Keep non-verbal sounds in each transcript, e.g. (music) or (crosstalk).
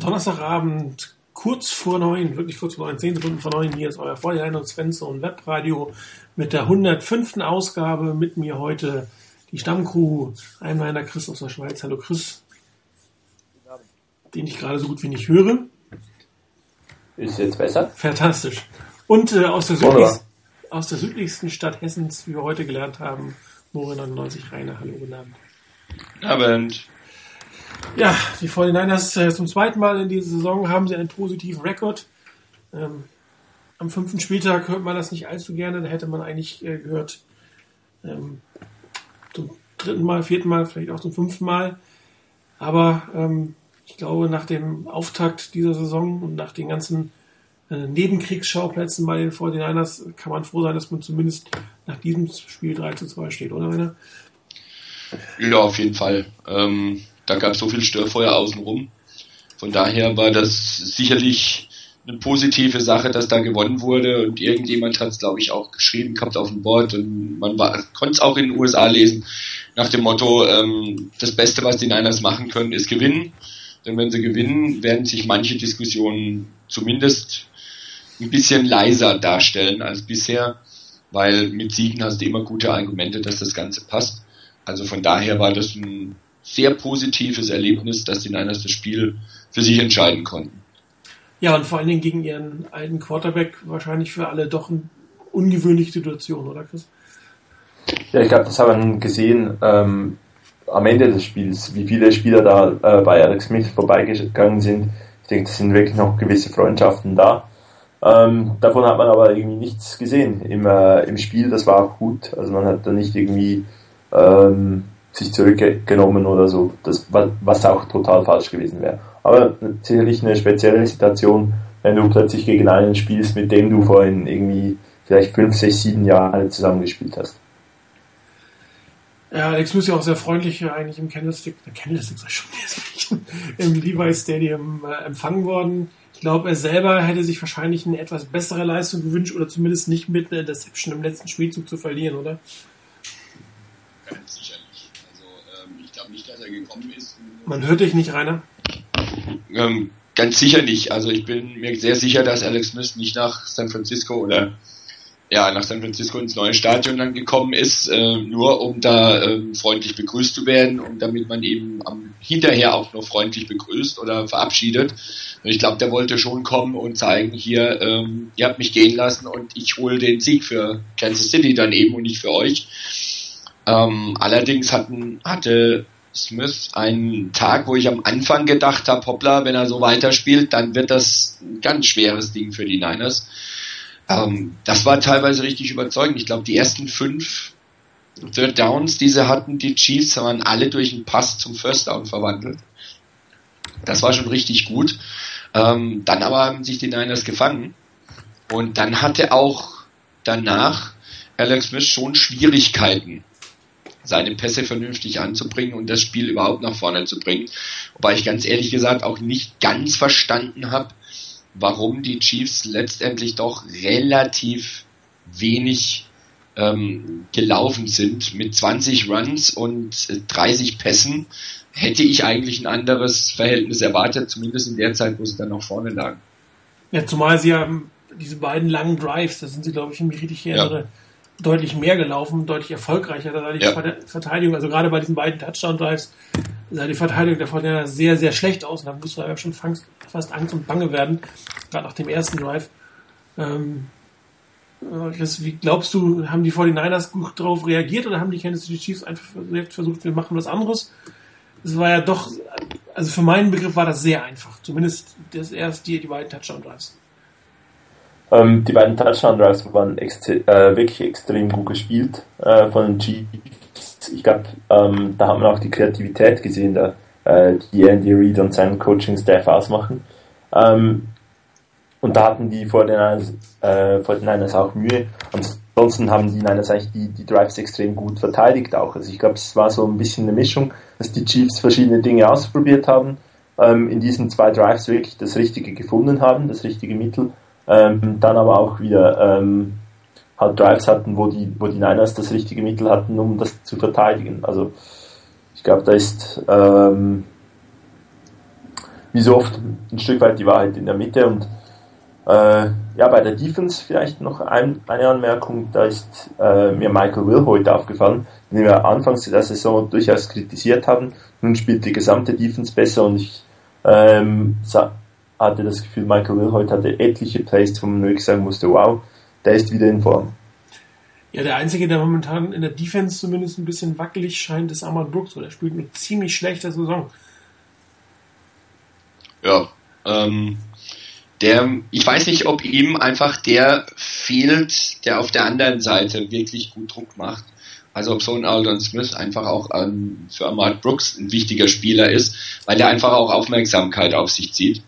Donnerstagabend kurz vor neun, wirklich kurz vor neun, zehn Sekunden vor neun. Hier ist euer Vorhinein und Svensson und Webradio mit der 105. Ausgabe. Mit mir heute die Stammcrew. Einmal einer Chris aus der Schweiz. Hallo Chris. Den ich gerade so gut wie nicht höre. Ist jetzt besser? Fantastisch. Und äh, aus, der südlichsten, aus der südlichsten Stadt Hessens, wie wir heute gelernt haben, Morin 99 Rainer. Hallo, guten Abend. Abend. Ja, die 49ers äh, zum zweiten Mal in dieser Saison haben sie einen positiven Rekord. Ähm, am fünften Spieltag hört man das nicht allzu gerne. Da hätte man eigentlich äh, gehört ähm, zum dritten Mal, vierten Mal, vielleicht auch zum fünften Mal. Aber ähm, ich glaube, nach dem Auftakt dieser Saison und nach den ganzen äh, Nebenkriegsschauplätzen bei den 49ers kann man froh sein, dass man zumindest nach diesem Spiel 3 zu 2 steht, oder Rainer? Ja, auf jeden Fall. Ähm, da gab es so viel Störfeuer außenrum. Von daher war das sicherlich eine positive Sache, dass da gewonnen wurde und irgendjemand hat es, glaube ich, auch geschrieben gehabt auf dem Board und man konnte es auch in den USA lesen nach dem Motto, ähm, das Beste, was die Niners machen können, ist gewinnen. Denn wenn sie gewinnen, werden sich manche Diskussionen zumindest ein bisschen leiser darstellen als bisher, weil mit Siegen hast du immer gute Argumente, dass das Ganze passt. Also von daher war das ein sehr positives Erlebnis, dass die Niners das Spiel für sich entscheiden konnten. Ja, und vor allen Dingen gegen ihren alten Quarterback wahrscheinlich für alle doch eine ungewöhnliche Situation, oder Chris? Ja, ich glaube, das haben wir gesehen ähm, am Ende des Spiels, wie viele Spieler da äh, bei Alex Smith vorbeigegangen sind. Ich denke, es sind wirklich noch gewisse Freundschaften da. Ähm, davon hat man aber irgendwie nichts gesehen im, äh, im Spiel. Das war auch gut. Also man hat da nicht irgendwie ähm, sich zurückgenommen oder so, das, was auch total falsch gewesen wäre. Aber sicherlich eine spezielle Situation, wenn du plötzlich gegen einen spielst, mit dem du vorhin irgendwie vielleicht fünf, sechs, sieben Jahre zusammengespielt hast. Ja, Alex muss ja auch sehr freundlich eigentlich im Candlestick, der Candlestick sei schon im Levi Stadium äh, empfangen worden. Ich glaube, er selber hätte sich wahrscheinlich eine etwas bessere Leistung gewünscht oder zumindest nicht mit einer Deception im letzten Spielzug zu verlieren, oder? Ganz sicher er gekommen ist. Man hört dich nicht, Rainer. Ähm, ganz sicher nicht. Also ich bin mir sehr sicher, dass Alex Smith nicht nach San Francisco oder ja, nach San Francisco ins neue Stadion dann gekommen ist, äh, nur um da äh, freundlich begrüßt zu werden und damit man eben am, hinterher auch noch freundlich begrüßt oder verabschiedet. Und ich glaube, der wollte schon kommen und zeigen, hier, ähm, ihr habt mich gehen lassen und ich hole den Sieg für Kansas City dann eben und nicht für euch. Ähm, allerdings hatten, hatte Smith einen Tag, wo ich am Anfang gedacht habe, hoppla, wenn er so weiterspielt, dann wird das ein ganz schweres Ding für die Niners. Ähm, das war teilweise richtig überzeugend. Ich glaube, die ersten fünf Third Downs, die sie hatten, die Chiefs, waren alle durch einen Pass zum First Down verwandelt. Das war schon richtig gut. Ähm, dann aber haben sich die Niners gefangen. Und dann hatte auch danach Alex Smith schon Schwierigkeiten seine Pässe vernünftig anzubringen und das Spiel überhaupt nach vorne zu bringen. Wobei ich ganz ehrlich gesagt auch nicht ganz verstanden habe, warum die Chiefs letztendlich doch relativ wenig ähm, gelaufen sind. Mit 20 Runs und 30 Pässen hätte ich eigentlich ein anderes Verhältnis erwartet, zumindest in der Zeit, wo sie dann noch vorne lagen. Ja, zumal sie haben diese beiden langen Drives, da sind sie, glaube ich, im richtig erinnere, ja deutlich mehr gelaufen, deutlich erfolgreicher. Da sah die ja. Verteidigung, also gerade bei diesen beiden Touchdown-Drives, sah die Verteidigung der Fortuna sehr, sehr schlecht aus. Und da musste man schon fast Angst und Bange werden, gerade nach dem ersten Drive. Ähm, wie glaubst du, haben die 49ers gut darauf reagiert oder haben die Kansas City Chiefs einfach versucht, wir machen was anderes? Es war ja doch, also für meinen Begriff war das sehr einfach. Zumindest das erst die, die beiden Touchdown-Drives. Ähm, die beiden Touchdown-Drives waren äh, wirklich extrem gut gespielt äh, von den Chiefs. Ich glaube, ähm, da hat man auch die Kreativität gesehen, da, äh, die Andy Reid und seinen Coaching-Staff ausmachen. Ähm, und da hatten die vor den, vor den Niners auch Mühe. Ansonsten haben die Niners eigentlich die, die Drives extrem gut verteidigt auch. Also ich glaube, es war so ein bisschen eine Mischung, dass die Chiefs verschiedene Dinge ausprobiert haben, ähm, in diesen zwei Drives wirklich das Richtige gefunden haben, das richtige Mittel ähm, dann aber auch wieder ähm, halt Drives hatten, wo die, wo die Niners das richtige Mittel hatten, um das zu verteidigen. Also ich glaube, da ist ähm, wie so oft ein Stück weit die Wahrheit in der Mitte und äh, ja, bei der Defense vielleicht noch ein, eine Anmerkung, da ist äh, mir Michael Will heute aufgefallen, den wir anfangs der Saison durchaus kritisiert haben. Nun spielt die gesamte Defense besser und ich ähm, hatte das Gefühl, Michael Will heute hatte etliche Plays, wo man wirklich sagen musste, wow, der ist wieder in Form. Ja, der Einzige, der momentan in der Defense zumindest ein bisschen wackelig scheint, ist Ahmad Brooks, weil er spielt eine ziemlich schlechte Saison. Ja, ähm, der, ich weiß nicht, ob ihm einfach der fehlt, der auf der anderen Seite wirklich gut Druck macht. Also ob so ein Aldon Smith einfach auch ähm, für Ahmad Brooks ein wichtiger Spieler ist, weil er einfach auch Aufmerksamkeit auf sich zieht.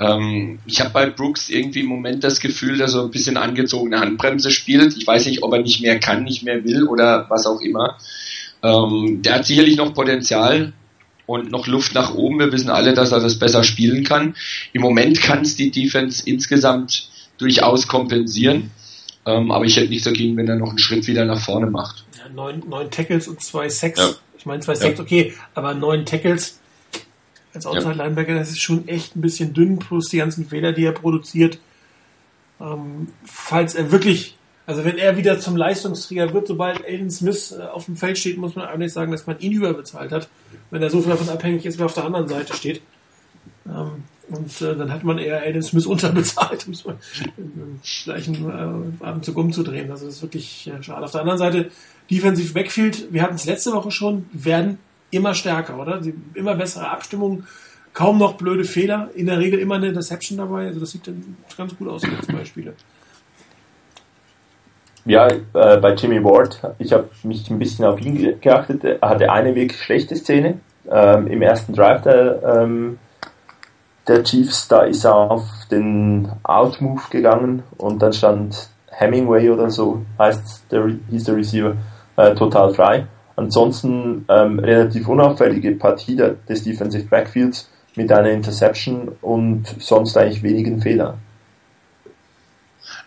Ähm, ich habe bei Brooks irgendwie im Moment das Gefühl, dass er ein bisschen angezogene Handbremse spielt. Ich weiß nicht, ob er nicht mehr kann, nicht mehr will oder was auch immer. Ähm, der hat sicherlich noch Potenzial, und noch Luft nach oben. Wir wissen alle, dass er das besser spielen kann. Im Moment kann es die Defense insgesamt durchaus kompensieren. Ähm, aber ich hätte nichts dagegen, wenn er noch einen Schritt wieder nach vorne macht. Ja, neun, neun Tackles und zwei Sacks. Ja. Ich meine, zwei Sacks, ja. okay, aber neun Tackles als Outside Linebacker, das ist schon echt ein bisschen dünn, plus die ganzen Fehler, die er produziert. Ähm, falls er wirklich also wenn er wieder zum Leistungsträger wird, sobald Aiden Smith äh, auf dem Feld steht, muss man eigentlich sagen, dass man ihn überbezahlt hat, wenn er so viel davon abhängig ist, wer auf der anderen Seite steht. Ähm, und äh, dann hat man eher Aiden Smith (laughs) unterbezahlt, um es mal im gleichen äh, Abendzug umzudrehen. Also das ist wirklich schade. Auf der anderen Seite, Defensive Backfield, wir hatten es letzte Woche schon, werden immer stärker, oder? Die, immer bessere Abstimmung, kaum noch blöde Fehler, in der Regel immer eine Deception dabei. Also das sieht dann ganz gut aus, die Beispiele. Ja, äh, bei Jimmy Ward, ich habe mich ein bisschen auf ihn geachtet. Er hatte eine wirklich schlechte Szene ähm, im ersten Drive der, ähm, der Chiefs. Da ist er auf den Out-Move gegangen und dann stand Hemingway oder so, heißt der, hieß der Receiver, äh, total frei. Ansonsten ähm, relativ unauffällige Partie des Defensive Backfields mit einer Interception und sonst eigentlich wenigen Fehlern.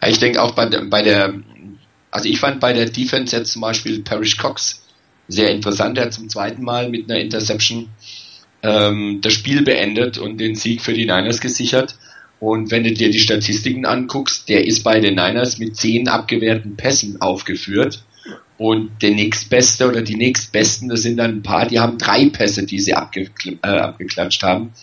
Ich denke auch bei, bei der also ich fand bei der Defense jetzt zum Beispiel Parrish Cox sehr interessant. Er hat zum zweiten Mal mit einer Interception ähm, das Spiel beendet und den Sieg für die Niners gesichert. Und wenn du dir die Statistiken anguckst, der ist bei den Niners mit zehn abgewehrten Pässen aufgeführt. Und der nächstbeste oder die nächstbesten, das sind dann ein paar, die haben drei Pässe, die sie abge äh, abgeklatscht haben.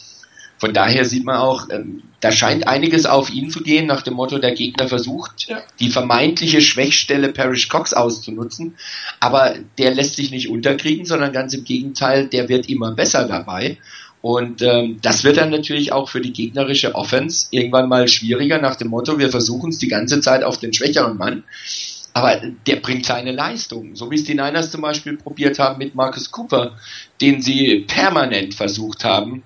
Von daher sieht man auch, ähm, da scheint einiges auf ihn zu gehen, nach dem Motto, der Gegner versucht, ja. die vermeintliche Schwächstelle Parrish Cox auszunutzen. Aber der lässt sich nicht unterkriegen, sondern ganz im Gegenteil, der wird immer besser dabei. Und ähm, das wird dann natürlich auch für die gegnerische Offense irgendwann mal schwieriger, nach dem Motto, wir versuchen es die ganze Zeit auf den schwächeren Mann. Aber der bringt seine Leistung. So wie es die Niners zum Beispiel probiert haben mit Marcus Cooper, den sie permanent versucht haben,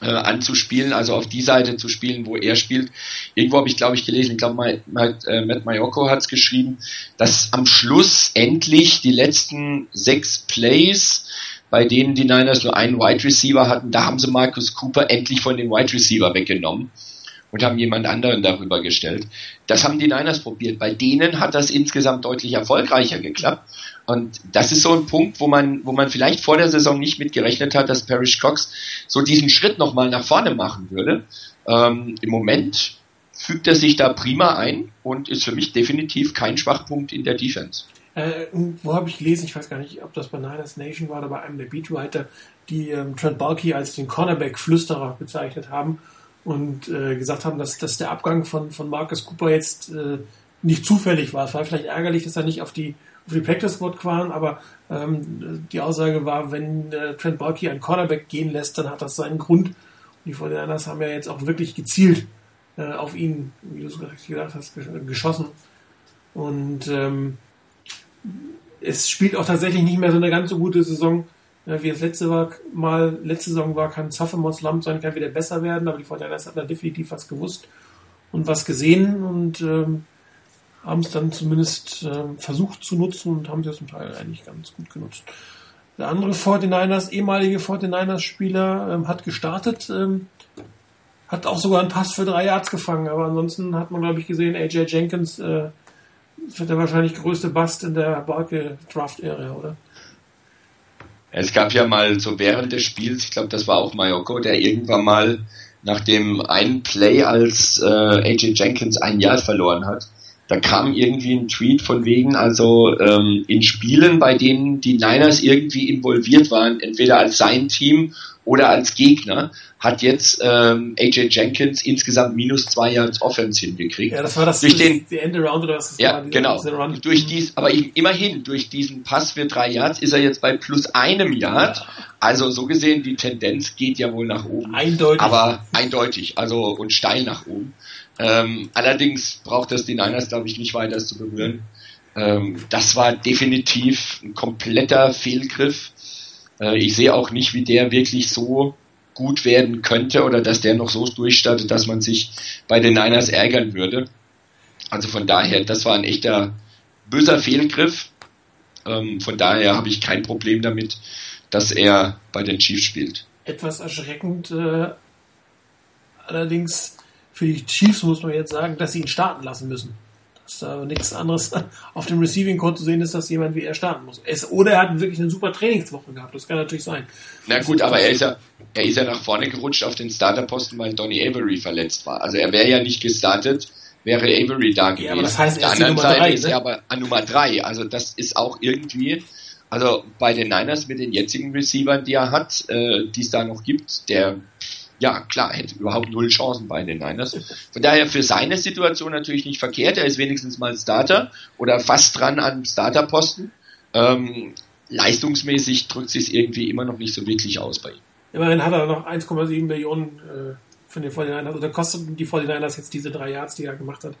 äh, anzuspielen, also auf die Seite zu spielen, wo er spielt. Irgendwo habe ich, glaube ich, gelesen, ich glaube, Matt, äh, Matt Mayoko hat es geschrieben, dass am Schluss endlich die letzten sechs Plays, bei denen die Niners nur einen Wide Receiver hatten, da haben sie Marcus Cooper endlich von dem Wide Receiver weggenommen und haben jemand anderen darüber gestellt. Das haben die Niners probiert. Bei denen hat das insgesamt deutlich erfolgreicher geklappt. Und das ist so ein Punkt, wo man, wo man vielleicht vor der Saison nicht mit gerechnet hat, dass Parrish Cox so diesen Schritt nochmal nach vorne machen würde. Ähm, Im Moment fügt er sich da prima ein und ist für mich definitiv kein Schwachpunkt in der Defense. Äh, wo habe ich gelesen, ich weiß gar nicht, ob das bei Niners Nation war oder bei einem der Beatwriter, die ähm, Trent Balky als den Cornerback-Flüsterer bezeichnet haben und äh, gesagt haben, dass, dass der Abgang von, von Marcus Cooper jetzt äh, nicht zufällig war. Es war vielleicht ärgerlich, dass er nicht auf die auf die Practice Squad waren, aber ähm, die Aussage war, wenn äh, Trent Balky einen Cornerback gehen lässt, dann hat das seinen Grund. Und die Fortinanders haben ja jetzt auch wirklich gezielt äh, auf ihn, wie du es gesagt hast, geschossen. Und ähm, es spielt auch tatsächlich nicht mehr so eine ganz so gute Saison, wie es letzte war, mal letzte Saison war, kann Sophomore Slump sein, kann wieder besser werden, aber die Fortinanders hat da definitiv was gewusst und was gesehen und ähm, haben es dann zumindest äh, versucht zu nutzen und haben sie zum Teil eigentlich ganz gut genutzt. Der andere 49ers, ehemalige 49ers-Spieler, ähm, hat gestartet, ähm, hat auch sogar einen Pass für drei Yards gefangen, aber ansonsten hat man, glaube ich, gesehen, AJ Jenkins äh, wird der wahrscheinlich größte Bust in der Barke Draft-Ära, oder? Es gab ja mal so während des Spiels, ich glaube, das war auch Mayoko, der irgendwann mal nach dem einen Play, als äh, AJ Jenkins ein Jahr verloren hat, da kam irgendwie ein Tweet von wegen, also ähm, in Spielen, bei denen die Niners irgendwie involviert waren, entweder als sein Team oder als Gegner, hat jetzt ähm, AJ Jenkins insgesamt minus zwei Yards Offense hingekriegt. Ja, das war das, durch den, die Ende Round oder was das ja, war. genau. Durch dies, aber immerhin, durch diesen Pass für drei Yards ist er jetzt bei plus einem Yard. Ja. Also so gesehen, die Tendenz geht ja wohl nach oben. Eindeutig. Aber eindeutig, also und steil nach oben. Ähm, allerdings braucht das die Niners, glaube ich, nicht weiter zu berühren. Ähm, das war definitiv ein kompletter Fehlgriff. Äh, ich sehe auch nicht, wie der wirklich so gut werden könnte oder dass der noch so durchstartet, dass man sich bei den Niners ärgern würde. Also von daher, das war ein echter böser Fehlgriff. Ähm, von daher habe ich kein Problem damit, dass er bei den Chiefs spielt. Etwas erschreckend äh, allerdings für die Chiefs muss man jetzt sagen, dass sie ihn starten lassen müssen. Dass da nichts anderes (laughs) auf dem Receiving Code zu sehen ist, dass jemand wie er starten muss. Es, oder er hat wirklich eine super Trainingswoche gehabt. Das kann natürlich sein. Na gut, aber er ist ja, er ist ja nach vorne gerutscht auf den Starterposten, weil Donny Avery verletzt war. Also er wäre ja nicht gestartet, wäre Avery da gewesen. Ja, aber das heißt, er ist die Nummer drei, ist er ne? aber an Nummer drei. Also das ist auch irgendwie, also bei den Niners mit den jetzigen Receivern, die er hat, äh, die es da noch gibt, der ja, klar, hätte überhaupt null Chancen bei den Niners. Von daher für seine Situation natürlich nicht verkehrt. Er ist wenigstens mal Starter oder fast dran an Starterposten. Ähm, leistungsmäßig drückt sich irgendwie immer noch nicht so wirklich aus bei ihm. Immerhin hat er noch 1,7 Millionen äh, von den 49ers, oder kostet die 49ers jetzt diese drei Yards, die er gemacht hat.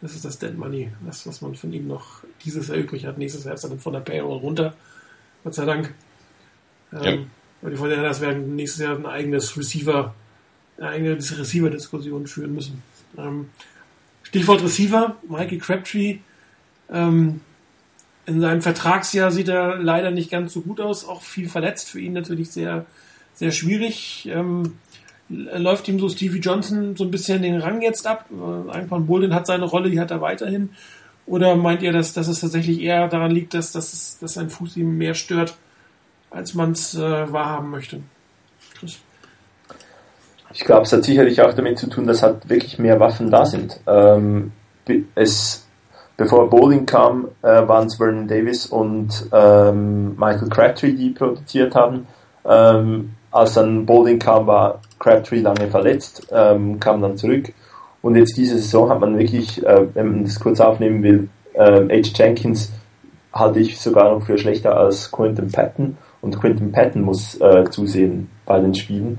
Das ist das Dead Money, das, was man von ihm noch dieses Jahr übrig hat. Nächstes Jahr ist er dann von der Payroll runter. Gott sei Dank. Ähm, ja. Weil die Fortinanders werden nächstes Jahr ein eigenes Receiver, eine eigene Receiver-Diskussion führen müssen. Ähm, Stichwort Receiver, Mikey Crabtree. Ähm, in seinem Vertragsjahr sieht er leider nicht ganz so gut aus, auch viel verletzt, für ihn natürlich sehr, sehr schwierig. Ähm, läuft ihm so Stevie Johnson so ein bisschen den Rang jetzt ab. Äh, Einfach Bolden hat seine Rolle, die hat er weiterhin. Oder meint ihr, dass, dass es tatsächlich eher daran liegt, dass, dass, dass sein Fuß ihm mehr stört als man es äh, wahrhaben möchte. Chris. Ich glaube, es hat sicherlich auch damit zu tun, dass halt wirklich mehr Waffen da sind. Ähm, es, bevor Bowling kam, äh, waren es Vernon Davis und ähm, Michael Crabtree, die produziert haben. Ähm, als dann Bowling kam, war Crabtree lange verletzt, ähm, kam dann zurück. Und jetzt diese Saison hat man wirklich, äh, wenn man das kurz aufnehmen will, äh, H. Jenkins halte ich sogar noch für schlechter als Quentin Patton und Quentin Patton muss äh, zusehen bei den Spielen.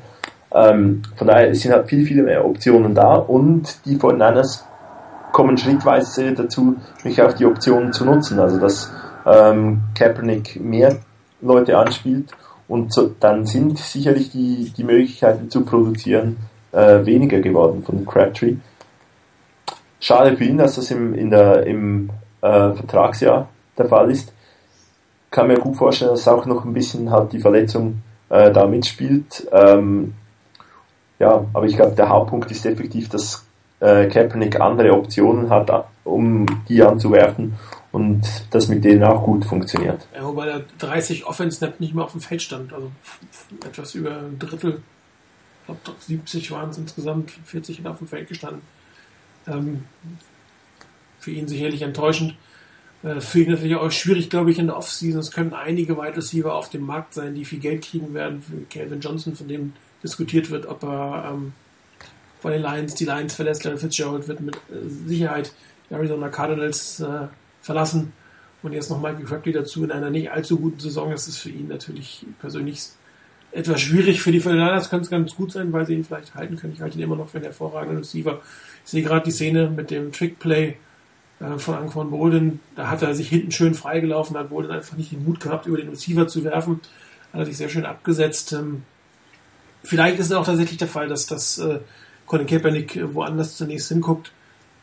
Ähm, von daher sind halt viel, viele mehr Optionen da und die von Niners kommen schrittweise dazu, mich auch die Optionen zu nutzen. Also dass ähm, Kaepernick mehr Leute anspielt und so, dann sind sicherlich die, die Möglichkeiten zu produzieren äh, weniger geworden von Crabtree. Schade für ihn, dass das im, in der, im äh, Vertragsjahr der Fall ist kann mir gut vorstellen, dass auch noch ein bisschen halt die Verletzung äh, da mitspielt. Ähm, ja, aber ich glaube, der Hauptpunkt ist effektiv, dass äh, Kaepernick andere Optionen hat, um die anzuwerfen und das mit denen auch gut funktioniert. Ja, wobei der 30 Offense-Snap nicht mehr auf dem Feld stand, also etwas über ein Drittel, ich glaube 70 waren es insgesamt, 40 auf dem Feld gestanden. Ähm, für ihn sicherlich enttäuschend. Äh, für ihn natürlich auch schwierig, glaube ich, in der Offseason. Es können einige Wide Receiver auf dem Markt sein, die viel Geld kriegen werden. Für Calvin Johnson, von dem diskutiert wird, ob er ähm, von den Lions die Lions verlässt. Larry Fitzgerald wird mit äh, Sicherheit die Arizona Cardinals äh, verlassen. Und jetzt noch Michael Crabtree dazu in einer nicht allzu guten Saison. Das ist für ihn natürlich persönlich etwas schwierig. Für die Niners könnte es ganz gut sein, weil sie ihn vielleicht halten können. Ich halte ihn immer noch für einen hervorragenden Receiver. Ich sehe gerade die Szene mit dem Trickplay äh, von Anquan Bolden. Da hat er sich hinten schön freigelaufen, hat Bolden einfach nicht den Mut gehabt, über den Receiver zu werfen. Hat er sich sehr schön abgesetzt. Ähm, vielleicht ist es auch tatsächlich der Fall, dass das äh, Colin Kaepernick woanders zunächst hinguckt.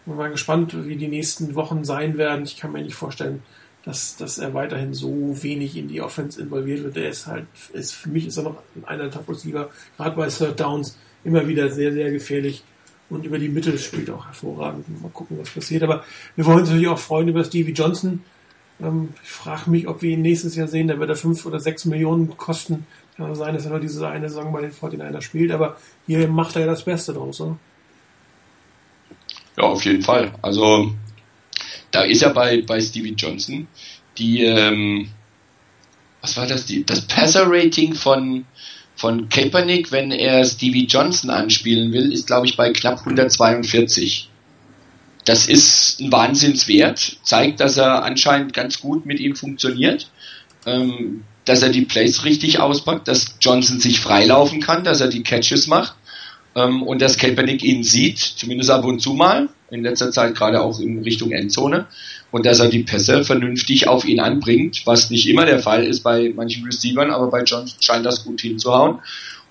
Bin mal gespannt, wie die nächsten Wochen sein werden. Ich kann mir nicht vorstellen, dass, dass er weiterhin so wenig in die Offense involviert wird. Er ist halt, ist, für mich ist er noch einer der Top-Receiver, gerade bei Third Downs, immer wieder sehr, sehr gefährlich und über die Mitte spielt auch hervorragend. Mal gucken, was passiert. Aber wir wollen uns natürlich auch freuen über Stevie Johnson, Ähm, ich frage mich, ob wir ihn nächstes Jahr sehen. Da wird er fünf oder sechs Millionen kosten. Kann sein, dass er nur diese eine Saison bei den 49ers spielt, aber hier macht er ja das Beste draus. Oder? Ja, auf jeden Fall. Also da ist ja bei, bei Stevie Johnson die, ähm, was war das, die, das Passer-Rating von, von Kaepernick, wenn er Stevie Johnson anspielen will, ist glaube ich bei knapp 142. Das ist ein Wahnsinnswert, zeigt, dass er anscheinend ganz gut mit ihm funktioniert, ähm, dass er die Plays richtig auspackt, dass Johnson sich freilaufen kann, dass er die Catches macht ähm, und dass Kaepernick ihn sieht, zumindest ab und zu mal, in letzter Zeit gerade auch in Richtung Endzone und dass er die Pässe vernünftig auf ihn anbringt, was nicht immer der Fall ist bei manchen Receivern, aber bei Johnson scheint das gut hinzuhauen.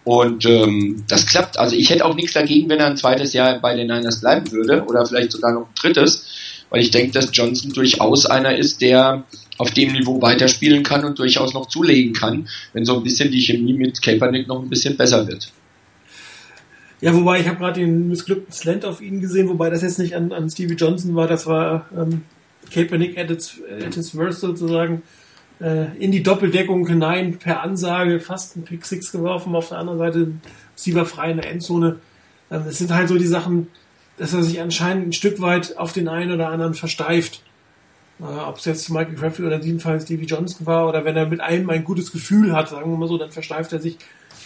Und ähm, das klappt. Also ich hätte auch nichts dagegen, wenn er ein zweites Jahr bei den Niners bleiben würde oder vielleicht sogar noch ein drittes, weil ich denke, dass Johnson durchaus einer ist, der auf dem Niveau weiterspielen kann und durchaus noch zulegen kann, wenn so ein bisschen die Chemie mit Kaepernick noch ein bisschen besser wird. Ja, wobei ich habe gerade den missglückten Slant auf ihn gesehen, wobei das jetzt nicht an, an Stevie Johnson war, das war ähm, Kaepernick at its, at its worst sozusagen äh, in die Doppeldeckung hinein per Ansage fast ein Pick Six geworfen, auf der anderen Seite Receiver frei in der Endzone. Ähm, es sind halt so die Sachen, dass er sich anscheinend ein Stück weit auf den einen oder anderen versteift. Äh, Ob es jetzt Michael Crabtree oder in diesem Fall Stevie Johnson war oder wenn er mit einem ein gutes Gefühl hat, sagen wir mal so, dann versteift er sich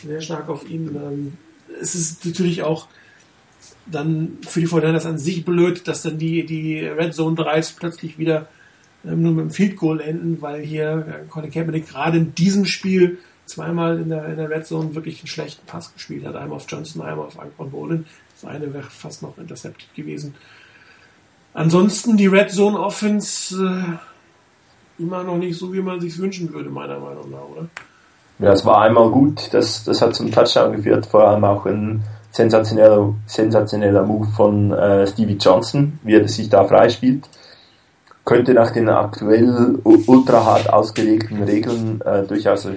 sehr stark auf ihn. Ähm, es ist natürlich auch dann für die Fortinanders an sich blöd, dass dann die, die Red Zone Drives plötzlich wieder ähm, nur mit dem Field Goal enden, weil hier äh, Colin Kaepernick gerade in diesem Spiel zweimal in der, in der Red Zone wirklich einen schlechten Pass gespielt hat. Einmal auf Johnson, einmal auf Anquan Bolin. Das eine wäre fast noch intercepted gewesen. Ansonsten die Red Zone Offense äh, immer noch nicht so, wie man sich wünschen würde, meiner Meinung nach, oder? Ja, es war einmal gut, das, das hat zum Touchdown geführt, vor allem auch ein sensationeller, sensationeller Move von äh, Stevie Johnson, wie er sich da freispielt. Könnte nach den aktuell ultra hart ausgelegten Regeln äh, durchaus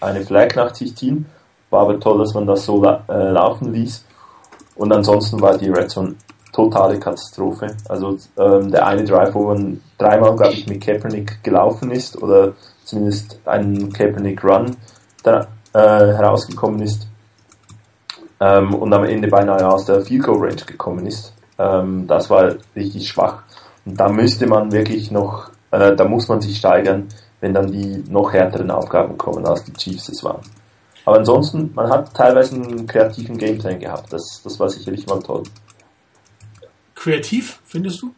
eine Flag nach sich ziehen. War aber toll, dass man das so la äh, laufen ließ. Und ansonsten war die Red Zone totale Katastrophe. Also ähm, der eine Drive, wo man dreimal, glaube ich, mit Kaepernick gelaufen ist oder zumindest ein Kaepernick Run da, äh, herausgekommen ist ähm, und am Ende beinahe aus der Field Goal Range gekommen ist. Ähm, das war richtig schwach. Und da müsste man wirklich noch, äh, da muss man sich steigern, wenn dann die noch härteren Aufgaben kommen, als die Chiefs es waren. Aber ansonsten, man hat teilweise einen kreativen Gameplan gehabt. Das, das war sicherlich mal toll. Kreativ, findest du?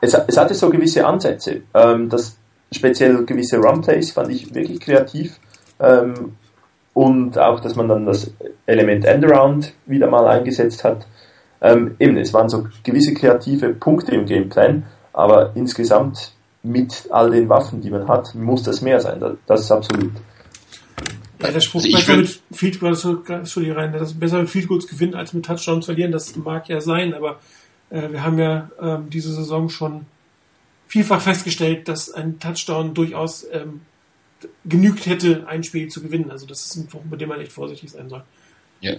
Es, es hatte so gewisse Ansätze. Ähm, das speziell gewisse Runplays fand ich wirklich kreativ. Ähm, und auch, dass man dann das Element Endaround wieder mal eingesetzt hat. Ähm, eben, es waren so gewisse kreative Punkte im Gameplan, aber insgesamt mit all den Waffen, die man hat, muss das mehr sein. Das ist absolut. Ja, der Spruch, also besser mit Field Goals, Entschuldigung, rein, dass besser mit Field Goals gewinnen als mit Touchdowns verlieren, das mag ja sein, aber äh, wir haben ja ähm, diese Saison schon vielfach festgestellt, dass ein Touchdown durchaus ähm, genügt hätte, ein Spiel zu gewinnen. Also das ist ein Punkt, mit dem man echt vorsichtig sein soll. Ja.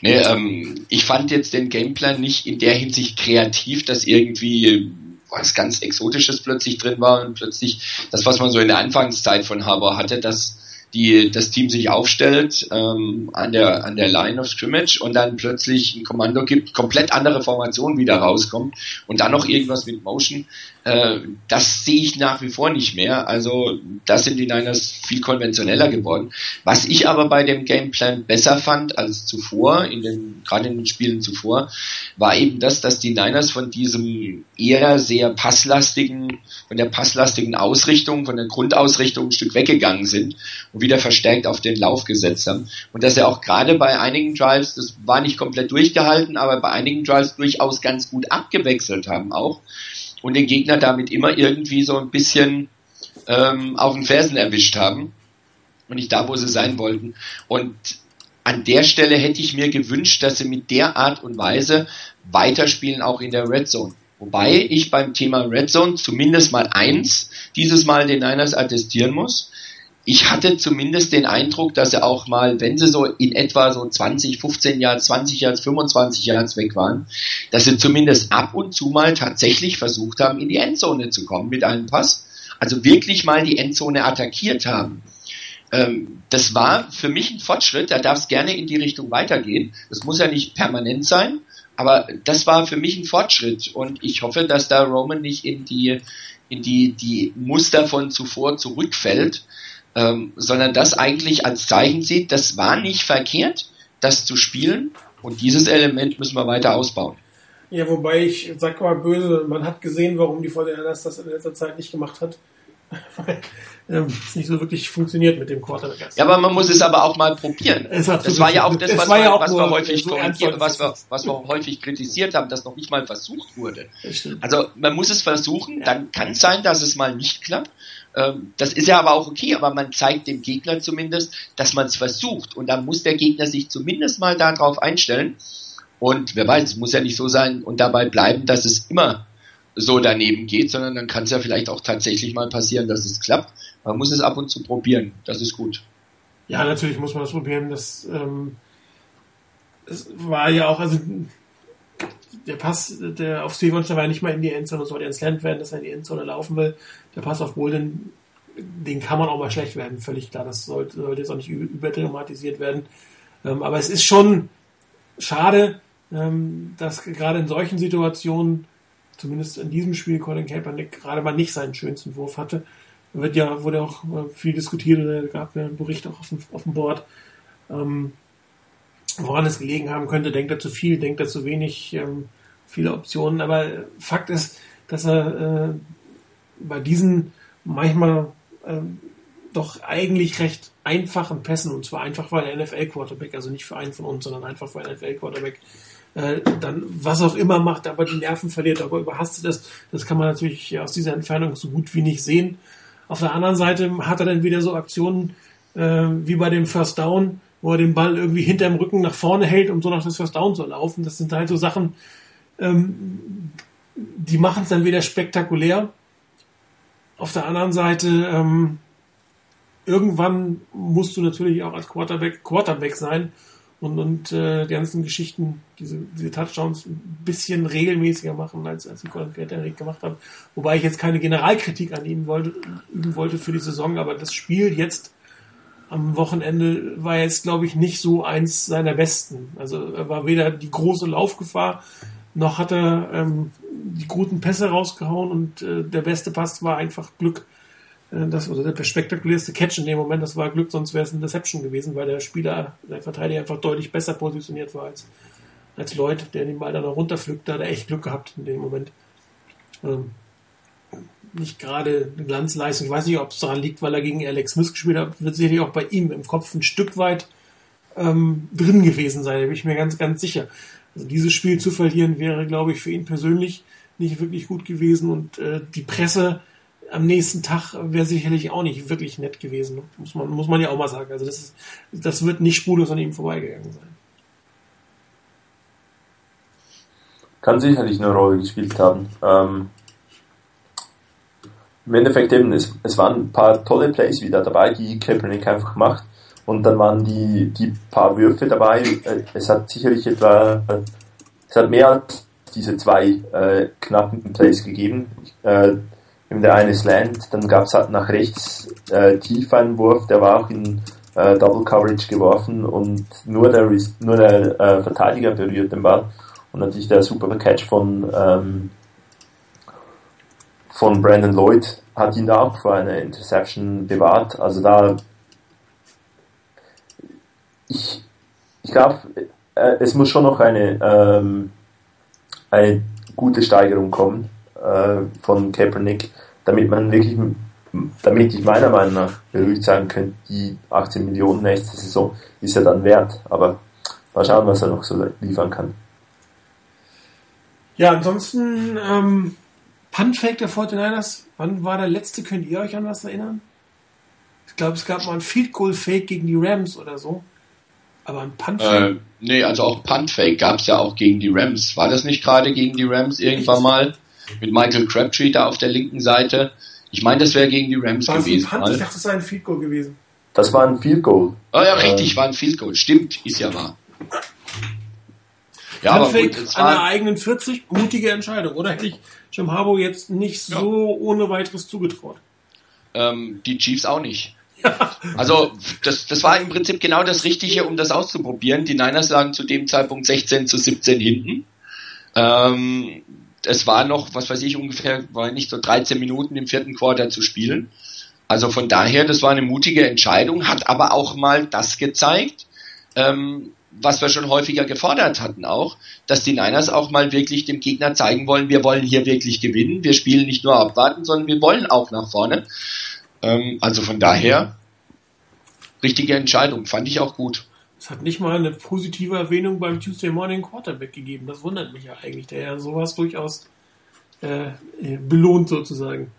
Nee, ähm, ich fand jetzt den Gameplan nicht in der Hinsicht kreativ, dass irgendwie was ganz Exotisches plötzlich drin war und plötzlich das, was man so in der Anfangszeit von Haber hatte, dass die das Team sich aufstellt ähm, an der an der Line of Scrimmage und dann plötzlich ein Kommando gibt, komplett andere Formation wieder rauskommt und dann noch irgendwas mit Motion. Äh, das sehe ich nach wie vor nicht mehr. Also da sind die Niners viel konventioneller geworden. Was ich aber bei dem Gameplan besser fand als zuvor, in den, gerade in den Spielen zuvor, war eben das, dass die Niners von diesem eher sehr passlastigen, von der passlastigen Ausrichtung, von der Grundausrichtung ein Stück weggegangen sind und wieder verstärkt auf den Lauf gesetzt haben. Und dass er auch gerade bei einigen Drives, das war nicht komplett durchgehalten, aber bei einigen Drives durchaus ganz gut abgewechselt haben auch und den Gegner damit immer irgendwie so ein bisschen ähm, auf den Fersen erwischt haben und nicht da, wo sie sein wollten. Und an der Stelle hätte ich mir gewünscht, dass sie mit der Art und Weise weiterspielen, auch in der Red Zone. Wobei ich beim Thema Red Zone zumindest mal eins dieses Mal den Niners attestieren muss ich hatte zumindest den Eindruck, dass sie auch mal, wenn sie so in etwa so 20, 15 Jahre, 20 Jahre, 25 Jahre weg waren, dass sie zumindest ab und zu mal tatsächlich versucht haben, in die Endzone zu kommen mit einem Pass. also wirklich mal die Endzone attackiert haben. Ähm, das war für mich ein Fortschritt, da darf es gerne in die Richtung weitergehen. Das muss ja nicht permanent sein, aber das war für mich ein Fortschritt und ich hoffe, dass da Roman nicht in die, in die, die Muster von zuvor zurückfällt, ähm, sondern das eigentlich als Zeichen sieht, das war nicht verkehrt, das zu spielen und dieses Element müssen wir weiter ausbauen. Ja, wobei ich sag mal böse, man hat gesehen, warum die Fortinanders das in letzter Zeit nicht gemacht hat. (laughs) Weil ähm, es nicht so wirklich funktioniert mit dem Quarterback. Ja, aber man muss es aber auch mal probieren. Das war ja auch das, was, wir, ja auch was wir häufig so was wir, was wir häufig kritisiert haben, dass noch nicht mal versucht wurde. Also man muss es versuchen, dann kann es sein, dass es mal nicht klappt. Ähm, das ist ja aber auch okay, aber man zeigt dem Gegner zumindest, dass man es versucht. Und dann muss der Gegner sich zumindest mal darauf einstellen. Und wer weiß, es muss ja nicht so sein und dabei bleiben, dass es immer so daneben geht, sondern dann kann es ja vielleicht auch tatsächlich mal passieren, dass es klappt. Man muss es ab und zu probieren. Das ist gut. Ja, natürlich muss man das probieren. Das, ähm, das war ja auch, also der Pass, der auf Stevenson war ja nicht mal in die Endzone, sollte ins Land werden, dass er in die Endzone laufen will. Der Pass auf Bolden, den kann man auch mal schlecht werden, völlig klar. Das sollte, sollte jetzt auch nicht überdramatisiert werden. Ähm, aber es ist schon schade, ähm, dass gerade in solchen Situationen, zumindest in diesem Spiel, Colin Kaepernick gerade mal nicht seinen schönsten Wurf hatte. Wird ja, wurde auch äh, viel diskutiert, oder gab ja einen Bericht auch auf dem, auf dem Board. Ähm, woran es gelegen haben könnte, denkt er zu viel, denkt er zu wenig, ähm, viele Optionen. Aber Fakt ist, dass er äh, bei diesen manchmal äh, doch eigentlich recht einfachen Pässen, und zwar einfach für einen NFL-Quarterback, also nicht für einen von uns, sondern einfach für einen NFL-Quarterback, äh, dann was auch immer macht, aber die Nerven verliert, aber überhastet ist, das kann man natürlich aus dieser Entfernung so gut wie nicht sehen. Auf der anderen Seite hat er dann wieder so Aktionen äh, wie bei dem First Down, wo er den Ball irgendwie hinterm Rücken nach vorne hält, um so nach das First Down zu laufen. Das sind halt so Sachen, ähm, die machen es dann wieder spektakulär. Auf der anderen Seite, ähm, irgendwann musst du natürlich auch als Quarterback Quarterback sein und, und äh, die ganzen Geschichten, diese, diese Touchdowns ein bisschen regelmäßiger machen, als, als die Kaepernick gemacht haben. Wobei ich jetzt keine Generalkritik an ihm wollte, üben wollte für die Saison, aber das Spiel jetzt am Wochenende war jetzt, glaube ich, nicht so eins seiner besten. Also er war weder die große Laufgefahr, noch hat er ähm, die guten Pässe rausgehauen und äh, der beste Pass war einfach Glück. Äh, das, oder der spektakulärste Catch in dem Moment, das war Glück, sonst wäre es eine Deception gewesen, weil der Spieler, der Verteidiger einfach deutlich besser positioniert war als, als Lloyd, der den Ball dann noch runterpflückt. Da hat er echt Glück gehabt in dem Moment. Ähm, nicht gerade eine Glanzleistung. Ich weiß nicht, ob es daran liegt, weil er gegen Alex Smith gespielt hat, wird sicherlich auch bei ihm im Kopf ein Stück weit ähm, drin gewesen sein, da bin ich mir ganz, ganz sicher. Also dieses Spiel zu verlieren wäre, glaube ich, für ihn persönlich nicht wirklich gut gewesen und äh, die Presse am nächsten Tag wäre sicherlich auch nicht wirklich nett gewesen. Muss man, muss man ja auch mal sagen. Also das, ist, das wird nicht spurlos an ihm vorbeigegangen sein. Kann sicherlich eine Rolle gespielt haben. Ähm, im Endeffekt eben, es, es waren ein paar tolle Plays wieder dabei, die Kaepernick einfach macht. Und dann waren die, die paar Würfe dabei. Äh, es hat sicherlich etwa, es hat mehr als diese zwei äh, knappen Plays gegeben. Äh, der eine Slant, dann gab es halt nach rechts äh, tief einen Wurf, der war auch in äh, Double Coverage geworfen und nur der, nur der äh, Verteidiger berührt den Ball. Und natürlich der super Catch von ähm, von Brandon Lloyd hat ihn da auch vor einer Interception bewahrt. Also da, ich, ich glaube, äh, es muss schon noch eine, ähm, eine gute Steigerung kommen äh, von Kaepernick, damit man wirklich, damit ich meiner Meinung nach beruhigt sein könnte, die 18 Millionen nächste Saison ist ja dann wert. Aber mal schauen, was er noch so liefern kann. Ja, ansonsten ähm, Puntfake der 49ers, wann war der letzte? Könnt ihr euch an was erinnern? Ich glaube, es gab mal ein Field Goal Fake gegen die Rams oder so. Aber ein Puntfake? Äh, nee, also auch Puntfake gab es ja auch gegen die Rams. War das nicht gerade gegen die Rams irgendwann mal? Mit Michael Crabtree da auf der linken Seite. Ich meine, das wäre gegen die Rams war gewesen. Punt? Ich dachte, das sei ein Field Goal gewesen. Das war ein Field Goal. Oh ja, richtig, äh, war ein Field Goal. Stimmt, ist ja wahr. Ja, gut, an der eigenen 40, mutige Entscheidung, oder hätte ich Jim Harbour jetzt nicht so ja. ohne weiteres zugetraut. ähm, die Chiefs auch nicht. (laughs) Also das, das war im Prinzip genau das Richtige, um das auszuprobieren. Die Niners lagen zu dem Zeitpunkt 16 zu 17 hinten. Ähm, es war noch, was weiß ich, ungefähr, war nicht so 13 Minuten im vierten Quarter zu spielen. Also von daher, das war eine mutige Entscheidung, hat aber auch mal das gezeigt, ähm, was wir schon häufiger gefordert hatten auch, dass die Niners auch mal wirklich dem Gegner zeigen wollen, wir wollen hier wirklich gewinnen, wir spielen nicht nur abwarten, sondern wir wollen auch nach vorne. Ähm, also von daher, richtige Entscheidung, fand ich auch gut. Es hat nicht mal eine positive Erwähnung beim Tuesday Morning Quarterback gegeben. Das wundert mich ja eigentlich, der ja sowas durchaus äh, belohnt sozusagen.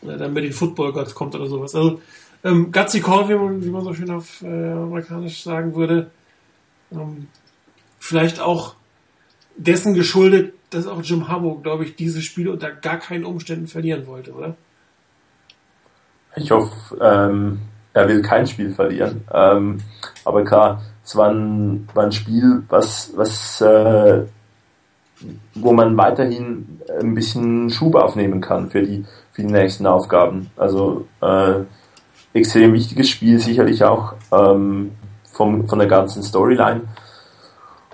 Oder dann mit den Football Gods kommt oder sowas. Also ähm, Gutsy Call, wie man, wie man so schön auf äh, amerikanisch sagen würde, ähm, vielleicht auch dessen geschuldet, dass auch Jim Harbaugh, glaube ich, dieses Spiel unter gar keinen Umständen verlieren wollte, oder? Ich hoffe, ähm, er will kein Spiel verlieren. Ähm, aber klar, es war ein, war ein Spiel, was, was äh, wo man weiterhin ein bisschen Schub aufnehmen kann für die, für die nächsten Aufgaben. Also äh, extrem wichtiges Spiel, sicherlich auch ähm, vom, von der ganzen Storyline.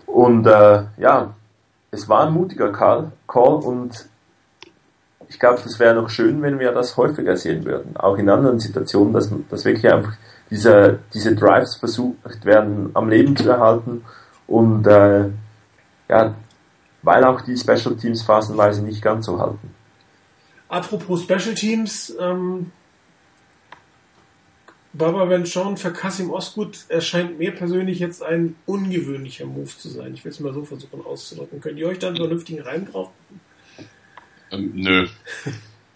Und äh, ja, es war ein mutiger Call, Call und ich glaube, das wäre noch schön, wenn wir das häufiger sehen würden. Auch in anderen Situationen, dass, dass wirklich einfach diese, diese Drives versucht werden, am Leben zu erhalten und äh, ja, weil auch die Special Teams phasenweise nicht ganz so halten. Apropos Special Teams, ähm, Baba Venchon für Kasim Osgut erscheint mir persönlich jetzt ein ungewöhnlicher Move zu sein. Ich will es mal so versuchen auszudrücken. Könnt ihr euch dann einen vernünftigen Reim drauf? Ähm, nö.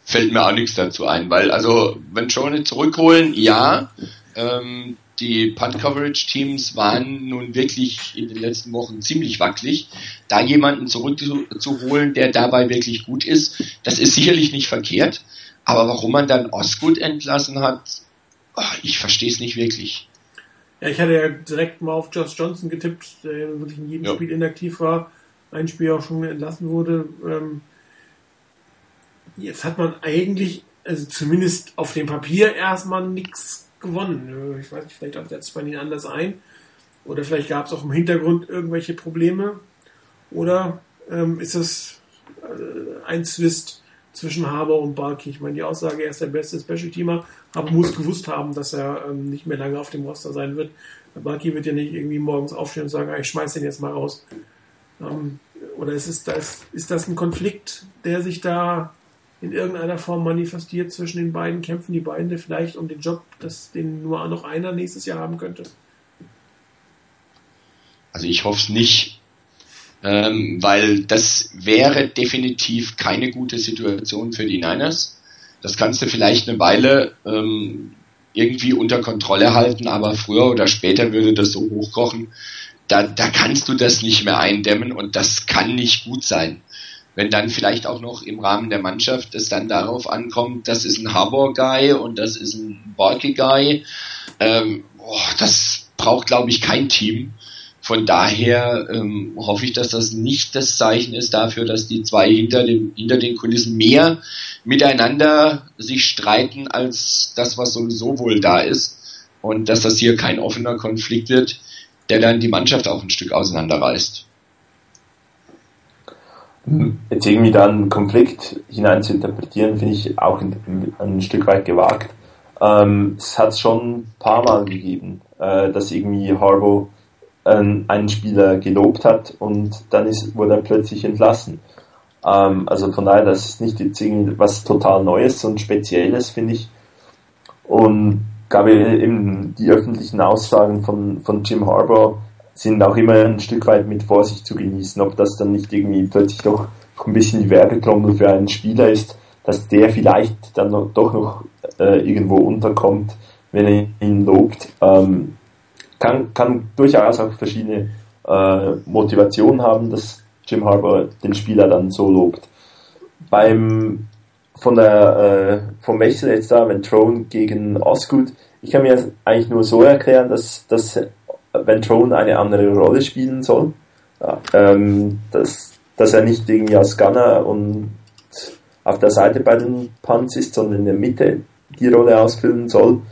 Fällt mir auch nichts dazu ein, weil also Venchon zurückholen, ja, ähm, die Punt-Coverage-Teams waren nun wirklich in den letzten Wochen ziemlich wackelig. Da jemanden zurückzuholen, der dabei wirklich gut ist, das ist sicherlich nicht verkehrt. Aber warum man dann Osgood entlassen hat, oh, ich verstehe es nicht wirklich. Ja, ich hatte ja direkt mal auf Josh Johnson getippt, der wirklich in jedem ja. Spiel inaktiv war, ein Spiel auch schon entlassen wurde. Ähm, jetzt hat man eigentlich, also zumindest auf dem Papier erstmal nichts gewonnen. Ich weiß nicht, vielleicht setzt man ihn anders ein. Oder vielleicht gab es auch im Hintergrund irgendwelche Probleme. Oder ähm, ist es äh, ein Zwist zwischen Haber und Barkey? Ich meine, die Aussage, er ist der beste Special-Teamer, aber muss gewusst haben, dass er ähm, nicht mehr lange auf dem Roster sein wird. Barkey wird ja nicht irgendwie morgens aufstehen und sagen, ah, ich schmeiß den jetzt mal raus. Ähm, oder ist, es das, ist das ein Konflikt, der sich da in irgendeiner Form manifestiert zwischen den beiden? Kämpfen die beiden vielleicht um den Job, dass den nur noch einer nächstes Jahr haben könnte? Also ich hoffe es nicht, ähm, weil das wäre definitiv keine gute Situation für die Niners. Das kannst du vielleicht eine Weile ähm, irgendwie unter Kontrolle halten, aber früher oder später würde das so hochkochen. Da, da kannst du das nicht mehr eindämmen und das kann nicht gut sein wenn dann vielleicht auch noch im Rahmen der Mannschaft es dann darauf ankommt, das ist ein Harbour-Guy und das ist ein Barkey-Guy, ähm, oh, das braucht, glaube ich, kein Team. Von daher ähm, hoffe ich, dass das nicht das Zeichen ist dafür, dass die zwei hinter, dem, hinter den Kulissen mehr miteinander sich streiten, als das, was sowieso wohl da ist. Und dass das hier kein offener Konflikt wird, der dann die Mannschaft auch ein Stück auseinanderreißt jetzt irgendwie da einen Konflikt hinein zu interpretieren, finde ich auch ein, Stück weit gewagt. Ähm, es hat schon ein paar Mal gegeben, äh, dass irgendwie Harbo ähm, einen Spieler gelobt hat und dann ist, wurde er plötzlich entlassen. Ähm, also von daher, das ist nicht jetzt irgendwie was total Neues und Spezielles, finde ich. Und gab eben die öffentlichen Aussagen von, von Jim Harbour sind auch immer ein Stück weit mit Vorsicht zu genießen, ob das dann nicht irgendwie plötzlich doch ein bisschen die Werbetrommel für einen Spieler ist, dass der vielleicht dann noch, doch noch äh, irgendwo unterkommt, wenn er ihn lobt. Ähm, kann, kann durchaus auch verschiedene äh, Motivationen haben, dass Jim Harbour den Spieler dann so lobt. Beim von der äh, vom Wechsel jetzt da, wenn Trone gegen Osgood, ich kann mir eigentlich nur so erklären, dass, dass wenn Drone eine andere Rolle spielen soll. Ähm, dass, dass er nicht irgendwie als Gunner und auf der Seite bei den Punts ist, sondern in der Mitte die Rolle ausfüllen soll.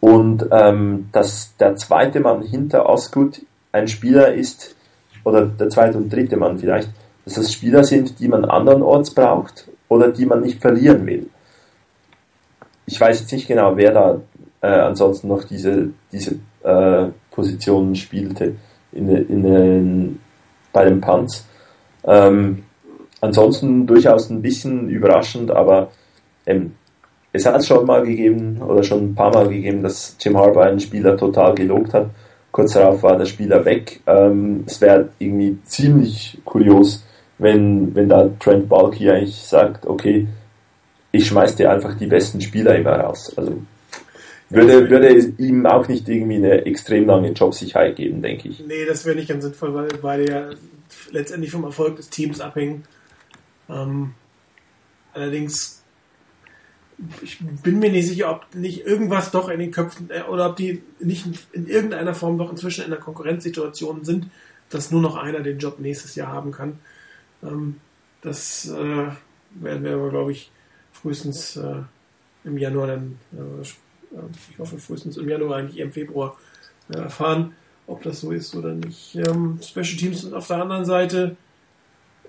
Und ähm, dass der zweite Mann hinter Osgood ein Spieler ist, oder der zweite und dritte Mann vielleicht, dass das Spieler sind, die man andernorts braucht oder die man nicht verlieren will. Ich weiß jetzt nicht genau, wer da äh, ansonsten noch diese, diese äh, Positionen spielte in, in, in, bei den Punts. Ähm, ansonsten durchaus ein bisschen überraschend, aber ähm, es hat schon mal gegeben oder schon ein paar Mal gegeben, dass Jim Harbour einen Spieler total gelobt hat. Kurz darauf war der Spieler weg. Ähm, es wäre irgendwie ziemlich kurios, wenn, wenn da Trent Balky eigentlich sagt, okay, ich schmeiß dir einfach die besten Spieler immer raus. Also würde, würde ihm auch nicht irgendwie eine extrem lange Jobsicherheit geben, denke ich. Nee, das wäre nicht ganz sinnvoll, weil beide ja letztendlich vom Erfolg des Teams abhängen. Ähm, allerdings, ich bin mir nicht sicher, ob nicht irgendwas doch in den Köpfen äh, oder ob die nicht in irgendeiner Form doch inzwischen in der Konkurrenzsituation sind, dass nur noch einer den Job nächstes Jahr haben kann. Ähm, das äh, werden wir aber, glaube ich, frühestens äh, im Januar dann ich hoffe frühestens im Januar, eigentlich im Februar äh, erfahren, ob das so ist oder nicht. Ähm, Special Teams sind auf der anderen Seite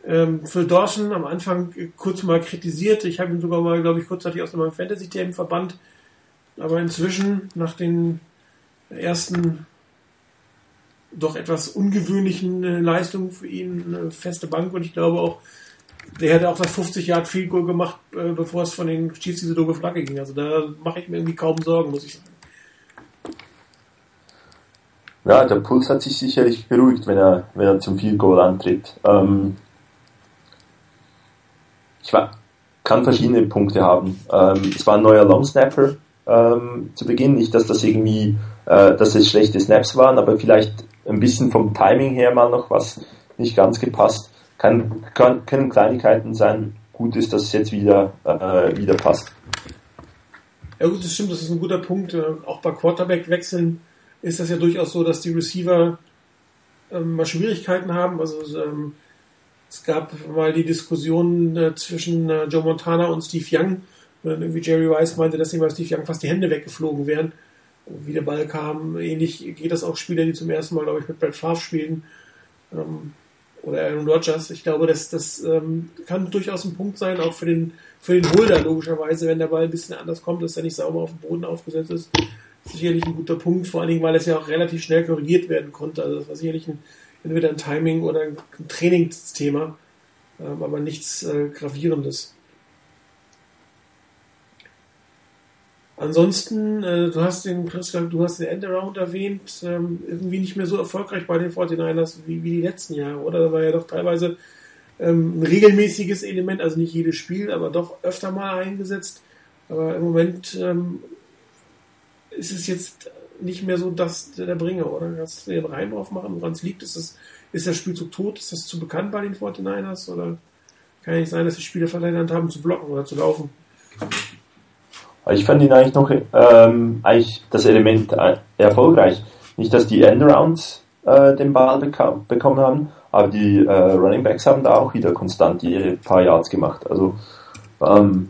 ähm, Phil Dawson am Anfang kurz mal kritisiert. Ich habe ihn sogar mal, glaube ich, kurzzeitig aus meinem Fantasy-Team verbannt. Aber inzwischen, nach den ersten doch etwas ungewöhnlichen äh, Leistungen für ihn, eine feste Bank und ich glaube auch der hätte auch das 50 Yard Field Goal gemacht, äh, bevor es von den Chiefs diese doofe Flagge ging. Also da mache ich mir irgendwie kaum Sorgen, muss ich sagen. Ja, der Puls hat sich sicherlich beruhigt, wenn er, wenn er zum Field Goal antritt. Ähm, ich war, kann verschiedene Punkte haben. Ähm, es war ein neuer Long Snapper ähm, zu Beginn. Nicht, dass das irgendwie, äh, dass es schlechte Snaps waren, aber vielleicht ein bisschen vom Timing her mal noch was nicht ganz gepasst kann, kann, können Kleinigkeiten sein. Gut ist, dass es jetzt wieder, äh, wieder passt. Ja gut, das stimmt, das ist ein guter Punkt. Äh, auch bei Quarterback-Wechseln ist das ja durchaus so, dass die Receiver ähm, mal Schwierigkeiten haben. Also ähm, es gab mal die Diskussion äh, zwischen äh, Joe Montana und Steve Young, wo dann irgendwie Jerry Rice meinte, dass ihm bei Steve Young fast die Hände weggeflogen wären, wie der Ball kam. Ähnlich geht das auch Spieler, die zum ersten Mal, glaube ich, mit Brett Favre spielen. Ähm, oder Aaron Rodgers. Ich glaube, das, das ähm, kann durchaus ein Punkt sein, auch für den, für den Holder logischerweise, wenn der Ball ein bisschen anders kommt, dass er nicht sauber auf dem Boden aufgesetzt ist. ist sicherlich ein guter Punkt, vor allen Dingen, weil es ja auch relativ schnell korrigiert werden konnte. Also das war sicherlich ein, entweder ein Timing oder ein Trainingsthema, ähm, aber nichts äh, Gravierendes. Ansonsten, äh, du hast den, du hast den Endaround erwähnt, ähm, irgendwie nicht mehr so erfolgreich bei den 49ers wie, wie die letzten Jahre, oder? Da war ja doch teilweise ähm, ein regelmäßiges Element, also nicht jedes Spiel, aber doch öfter mal eingesetzt. Aber im Moment ähm, ist es jetzt nicht mehr so das der Bringer, oder? Kannst du den Reim drauf machen, woran es liegt? Ist, das, ist der Spielzug tot? Ist das zu bekannt bei den 49ers? Oder kann ja nicht sein, dass die Spieler verlernt haben zu blocken oder zu laufen? Ich fand ihn eigentlich noch ähm, eigentlich das Element äh, erfolgreich. Nicht, dass die Endarounds äh, den Ball bekam, bekommen haben, aber die äh, Running Backs haben da auch wieder konstant ihre paar Yards gemacht. Also ähm,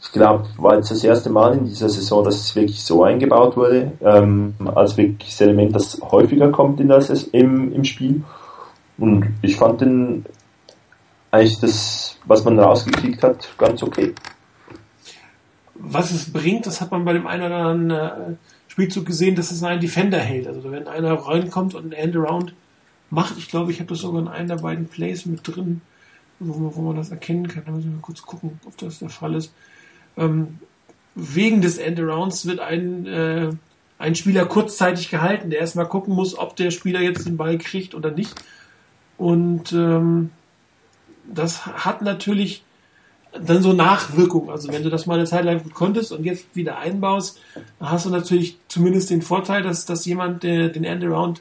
ich glaube, war jetzt das erste Mal in dieser Saison, dass es wirklich so eingebaut wurde, ähm, als wirklich das Element, das häufiger kommt in das, im, im Spiel. Und ich fand den eigentlich das, was man rausgekriegt hat, ganz okay was es bringt, das hat man bei dem einen oder anderen äh, Spielzug gesehen, dass es einen Defender hält. Also wenn einer reinkommt und ein Endaround macht, ich glaube, ich habe das sogar in einem der beiden Plays mit drin, wo, wo man das erkennen kann. Da muss ich mal kurz gucken, ob das der Fall ist. Ähm, wegen des Endarounds wird ein, äh, ein Spieler kurzzeitig gehalten, der erstmal gucken muss, ob der Spieler jetzt den Ball kriegt oder nicht. Und ähm, das hat natürlich dann so Nachwirkung. Also wenn du das mal eine Zeit lang gut konntest und jetzt wieder einbaust, dann hast du natürlich zumindest den Vorteil, dass, dass jemand der, den Endaround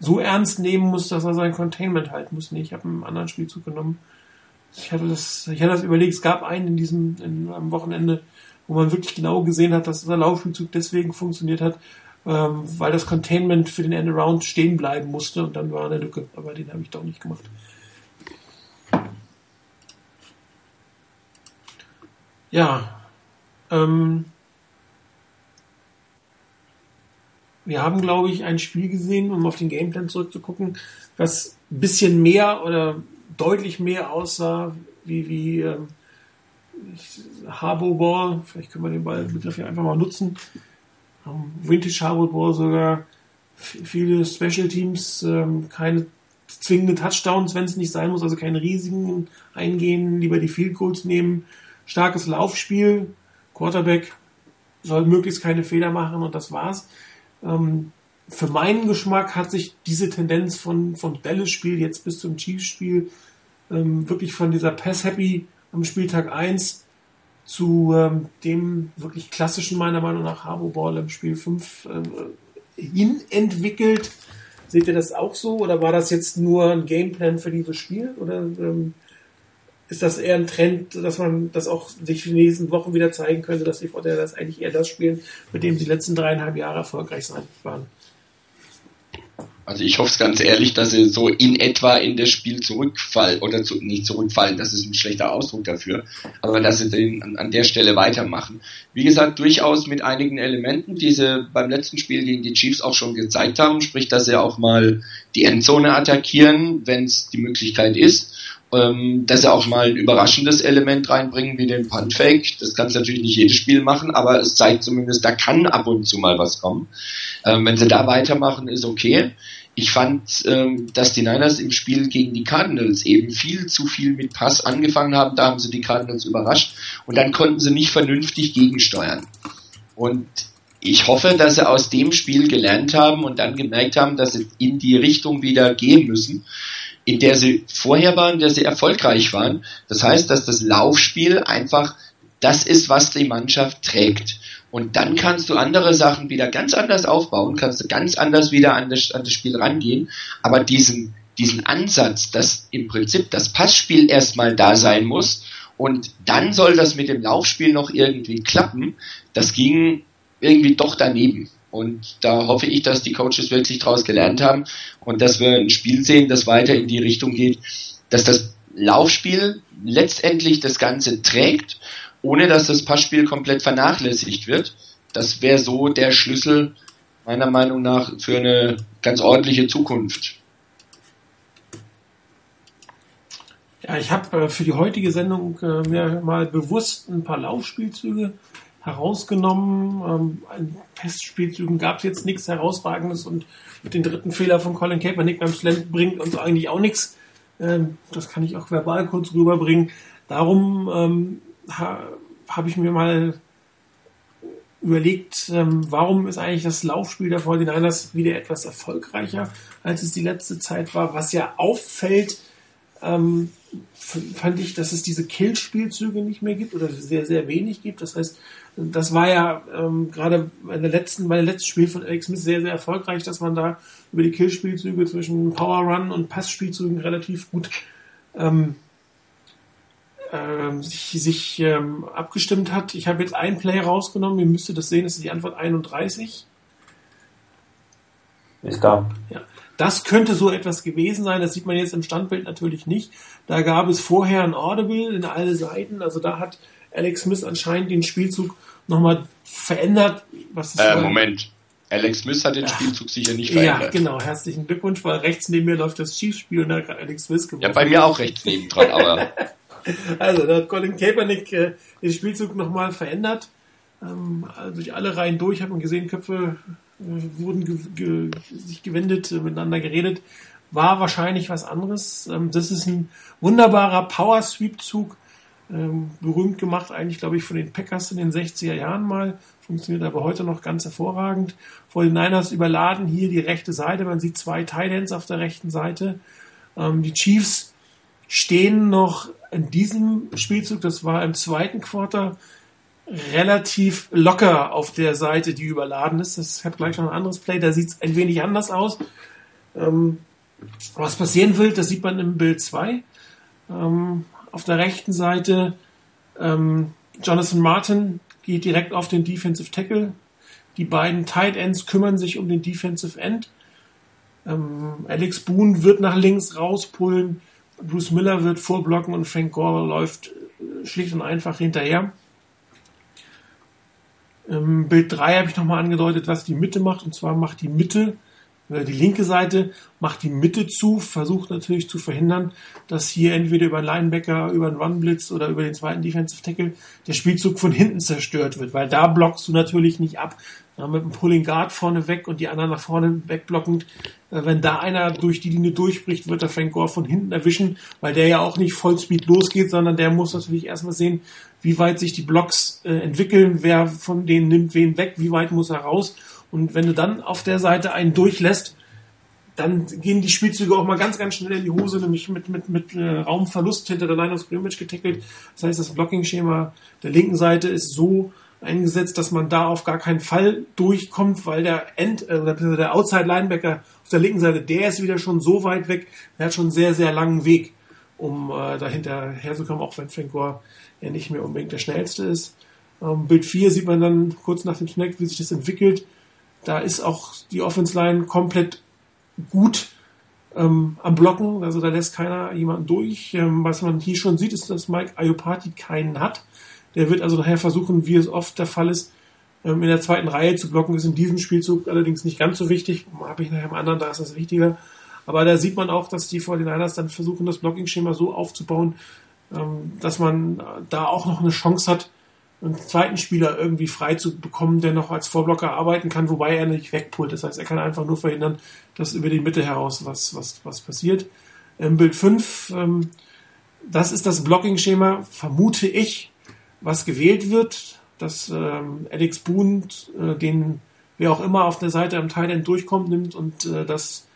so ernst nehmen muss, dass er sein Containment halten muss. Nee, ich habe einen anderen Spielzug genommen. Ich hatte das, ich hatte das überlegt, es gab einen in diesem, in, am Wochenende, wo man wirklich genau gesehen hat, dass der Laufspielzug deswegen funktioniert hat, ähm, weil das Containment für den Endaround stehen bleiben musste und dann war eine Lücke. Aber den habe ich doch nicht gemacht. Ja. Ähm, wir haben, glaube ich, ein Spiel gesehen, um auf den Gameplan zurückzugucken, das ein bisschen mehr oder deutlich mehr aussah wie, wie ähm, Harbour Ball. Vielleicht können wir den Begriff hier einfach mal nutzen. Ähm, Vintage Harbour Ball sogar viele Special Teams, ähm, keine zwingende Touchdowns, wenn es nicht sein muss, also keine riesigen eingehen, lieber die Field Goals nehmen. Starkes Laufspiel, Quarterback soll möglichst keine Fehler machen und das war's. Ähm, für meinen Geschmack hat sich diese Tendenz von, von Dallas-Spiel jetzt bis zum Chiefs-Spiel ähm, wirklich von dieser Pass-Happy am Spieltag 1 zu ähm, dem wirklich klassischen, meiner Meinung nach, Harbour-Ball im Spiel 5 äh, hin entwickelt. Seht ihr das auch so oder war das jetzt nur ein Gameplan für dieses Spiel? Oder ähm, ist das eher ein Trend, dass man das auch sich in den nächsten Wochen wieder zeigen könnte, dass die Vorteile das eigentlich eher das spielen, mit dem sie die letzten dreieinhalb Jahre erfolgreich sein waren? Also ich hoffe es ganz ehrlich, dass sie so in etwa in das Spiel zurückfallen oder zu, nicht zurückfallen, das ist ein schlechter Ausdruck dafür, aber dass sie den an, an der Stelle weitermachen. Wie gesagt, durchaus mit einigen Elementen, die sie beim letzten Spiel gegen die Chiefs auch schon gezeigt haben, sprich, dass sie auch mal die Endzone attackieren, wenn es die Möglichkeit ist ähm, dass sie auch mal ein überraschendes Element reinbringen, wie den Puntfake. Das kannst natürlich nicht jedes Spiel machen, aber es zeigt zumindest, da kann ab und zu mal was kommen. Ähm, wenn sie da weitermachen, ist okay. Ich fand, ähm, dass die Niners im Spiel gegen die Cardinals eben viel zu viel mit Pass angefangen haben. Da haben sie die Cardinals überrascht und dann konnten sie nicht vernünftig gegensteuern. Und ich hoffe, dass sie aus dem Spiel gelernt haben und dann gemerkt haben, dass sie in die Richtung wieder gehen müssen in der sie vorher waren, in der sie erfolgreich waren. Das heißt, dass das Laufspiel einfach das ist, was die Mannschaft trägt. Und dann kannst du andere Sachen wieder ganz anders aufbauen, kannst du ganz anders wieder an das, an das Spiel rangehen. Aber diesen, diesen Ansatz, dass im Prinzip das Passspiel erstmal da sein muss und dann soll das mit dem Laufspiel noch irgendwie klappen, das ging irgendwie doch daneben. Und da hoffe ich, dass die Coaches wirklich daraus gelernt haben und dass wir ein Spiel sehen, das weiter in die Richtung geht, dass das Laufspiel letztendlich das Ganze trägt, ohne dass das Passspiel komplett vernachlässigt wird. Das wäre so der Schlüssel meiner Meinung nach für eine ganz ordentliche Zukunft. Ja, ich habe äh, für die heutige Sendung äh, mir mal bewusst ein paar Laufspielzüge herausgenommen. Ähm, Testspielzügen gab es jetzt nichts Herausragendes und dem dritten Fehler von Colin Kaepernick beim Slam bringt uns eigentlich auch nichts. Ähm, das kann ich auch verbal kurz rüberbringen. Darum ähm, ha, habe ich mir mal überlegt, ähm, warum ist eigentlich das Laufspiel der 49ers wieder etwas erfolgreicher, als es die letzte Zeit war. Was ja auffällt, ähm, fand ich, dass es diese Kill-Spielzüge nicht mehr gibt oder sehr, sehr wenig gibt. Das heißt, das war ja ähm, gerade bei der letzten, bei dem letzten Spiel von Alex Smith sehr, sehr erfolgreich, dass man da über die Kill-Spielzüge zwischen Power Run und Pass-Spielzügen relativ gut ähm, ähm, sich, sich ähm, abgestimmt hat. Ich habe jetzt ein Play rausgenommen, ihr müsstet das sehen, das ist die Antwort 31. Ist da. Ja. Das könnte so etwas gewesen sein, das sieht man jetzt im Standbild natürlich nicht. Da gab es vorher ein Audible in alle Seiten, also da hat Alex Smith anscheinend den Spielzug nochmal verändert. Was ist äh, Moment. Alex Smith hat den Spielzug sicher nicht verändert. Ja, genau. Herzlichen Glückwunsch, weil rechts neben mir läuft das Chiefs-Spiel und da hat Alex Smith gewonnen. Ja, bei mir auch rechts neben dran, (laughs) aber. also, da hat Colin Kaepernick äh, den Spielzug nochmal verändert. Ähm, also durch alle Reihen durch hat man gesehen, Köpfe wurden ge ge sich gewendet, äh, miteinander geredet, war wahrscheinlich was anderes. Ähm, das ist ein wunderbarer Power-Sweep-Zug, ähm, berühmt gemacht eigentlich, glaube ich, von den Packers in den 60er Jahren mal, funktioniert aber heute noch ganz hervorragend. Vor den Niners überladen hier die rechte Seite, man sieht zwei Titans auf der rechten Seite. Ähm, die Chiefs stehen noch in diesem Spielzug, das war im zweiten Quarter, relativ locker auf der Seite, die überladen ist. Das hat gleich noch ein anderes Play, da sieht es ein wenig anders aus. Ähm, was passieren will, das sieht man im Bild 2. Ähm, auf der rechten Seite ähm, Jonathan Martin geht direkt auf den Defensive Tackle. Die beiden Tight Ends kümmern sich um den Defensive End. Ähm, Alex Boone wird nach links rauspullen. Bruce Miller wird vorblocken und Frank Gore läuft äh, schlicht und einfach hinterher. Ähm, Bild 3 habe ich nochmal angedeutet, was die Mitte macht. Und zwar macht die Mitte, die linke Seite, macht die Mitte zu, versucht natürlich zu verhindern, dass hier entweder über einen Linebacker, über einen Run-Blitz oder über den zweiten Defensive Tackle der Spielzug von hinten zerstört wird. Weil da blockst du natürlich nicht ab. Ja, mit einem Pulling Guard vorne weg und die anderen nach vorne wegblockend. Äh, wenn da einer durch die Linie durchbricht, wird der Frank Gore von hinten erwischen, weil der ja auch nicht Vollspeed losgeht, sondern der muss natürlich erstmal sehen, wie weit sich die Blocks äh, entwickeln, wer von denen nimmt wen weg, wie weit muss er raus. Und wenn du dann auf der Seite einen durchlässt, dann gehen die Spielzüge auch mal ganz, ganz schnell in die Hose, nämlich mit, mit, mit äh, Raumverlust hinter der Line of Scrimmage getackelt. Das heißt, das Blocking-Schema der linken Seite ist so eingesetzt, dass man da auf gar keinen Fall durchkommt, weil der End, äh, der Outside Linebacker auf der linken Seite, der ist wieder schon so weit weg, der hat schon einen sehr, sehr langen Weg, um äh, dahinter herzukommen, auch wenn Frank Gore ja nicht mehr unbedingt der schnellste ist. Ähm, Bild 4 sieht man dann kurz nach dem Snack, wie sich das entwickelt. Da ist auch die Offense Line komplett gut ähm, am Blocken, also da lässt keiner jemanden durch. Ähm, was man hier schon sieht, ist, dass Mike Ayopati keinen hat. Der wird also nachher versuchen, wie es oft der Fall ist, ähm, in der zweiten Reihe zu blocken. Ist in diesem Spielzug allerdings nicht ganz so wichtig. Habe ich nachher im anderen, da ist das wichtiger. Aber da sieht man auch, dass die 49ers dann versuchen, das Blocking-Schema so aufzubauen, ähm, dass man da auch noch eine Chance hat, einen zweiten Spieler irgendwie frei zu bekommen, der noch als Vorblocker arbeiten kann, wobei er nicht wegpult. Das heißt, er kann einfach nur verhindern, dass über die Mitte heraus was, was, was passiert. Im Bild 5, ähm, das ist das Blocking-Schema, vermute ich, was gewählt wird, dass ähm, Alex Boone, äh, den wer auch immer auf der Seite am Thailand durchkommt, nimmt und äh, dass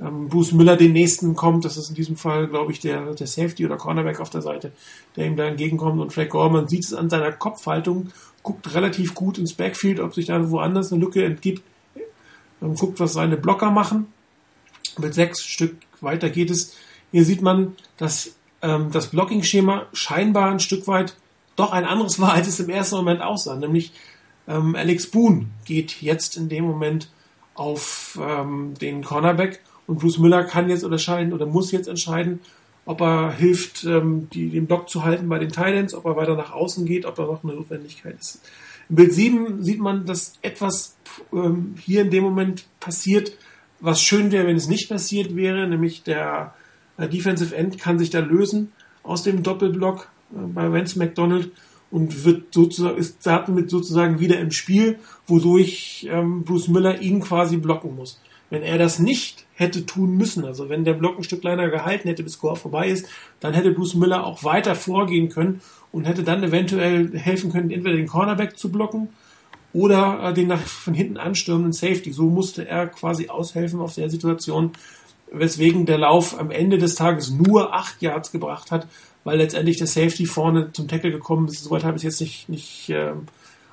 ähm, Bruce Müller den nächsten kommt. Das ist in diesem Fall, glaube ich, der, der Safety oder Cornerback auf der Seite, der ihm da entgegenkommt. Und Frank Gorman sieht es an seiner Kopfhaltung, guckt relativ gut ins Backfield, ob sich da woanders eine Lücke entgibt, ähm, guckt, was seine Blocker machen. Mit sechs Stück weiter geht es. Hier sieht man, dass ähm, das Blocking-Schema scheinbar ein Stück weit doch ein anderes war, als es im ersten Moment aussah. Nämlich ähm, Alex Boone geht jetzt in dem Moment auf ähm, den Cornerback und Bruce Müller kann jetzt unterscheiden oder muss jetzt entscheiden, ob er hilft, ähm, die, den Block zu halten bei den Titans, ob er weiter nach außen geht, ob da noch eine Notwendigkeit ist. Im Bild 7 sieht man, dass etwas ähm, hier in dem Moment passiert, was schön wäre, wenn es nicht passiert wäre, nämlich der äh, Defensive End kann sich da lösen aus dem Doppelblock äh, bei Vance McDonald und wird sozusagen, ist damit sozusagen wieder im Spiel, wodurch ähm, Bruce Miller ihn quasi blocken muss. Wenn er das nicht hätte tun müssen, also wenn der Block ein Stück kleiner gehalten hätte, bis Score vorbei ist, dann hätte Bruce Miller auch weiter vorgehen können und hätte dann eventuell helfen können, entweder den Cornerback zu blocken oder äh, den nach, von hinten anstürmenden Safety. So musste er quasi aushelfen auf der Situation, weswegen der Lauf am Ende des Tages nur acht Yards gebracht hat, weil letztendlich der Safety vorne zum Tackle gekommen ist. Soweit habe ich es jetzt nicht, nicht äh,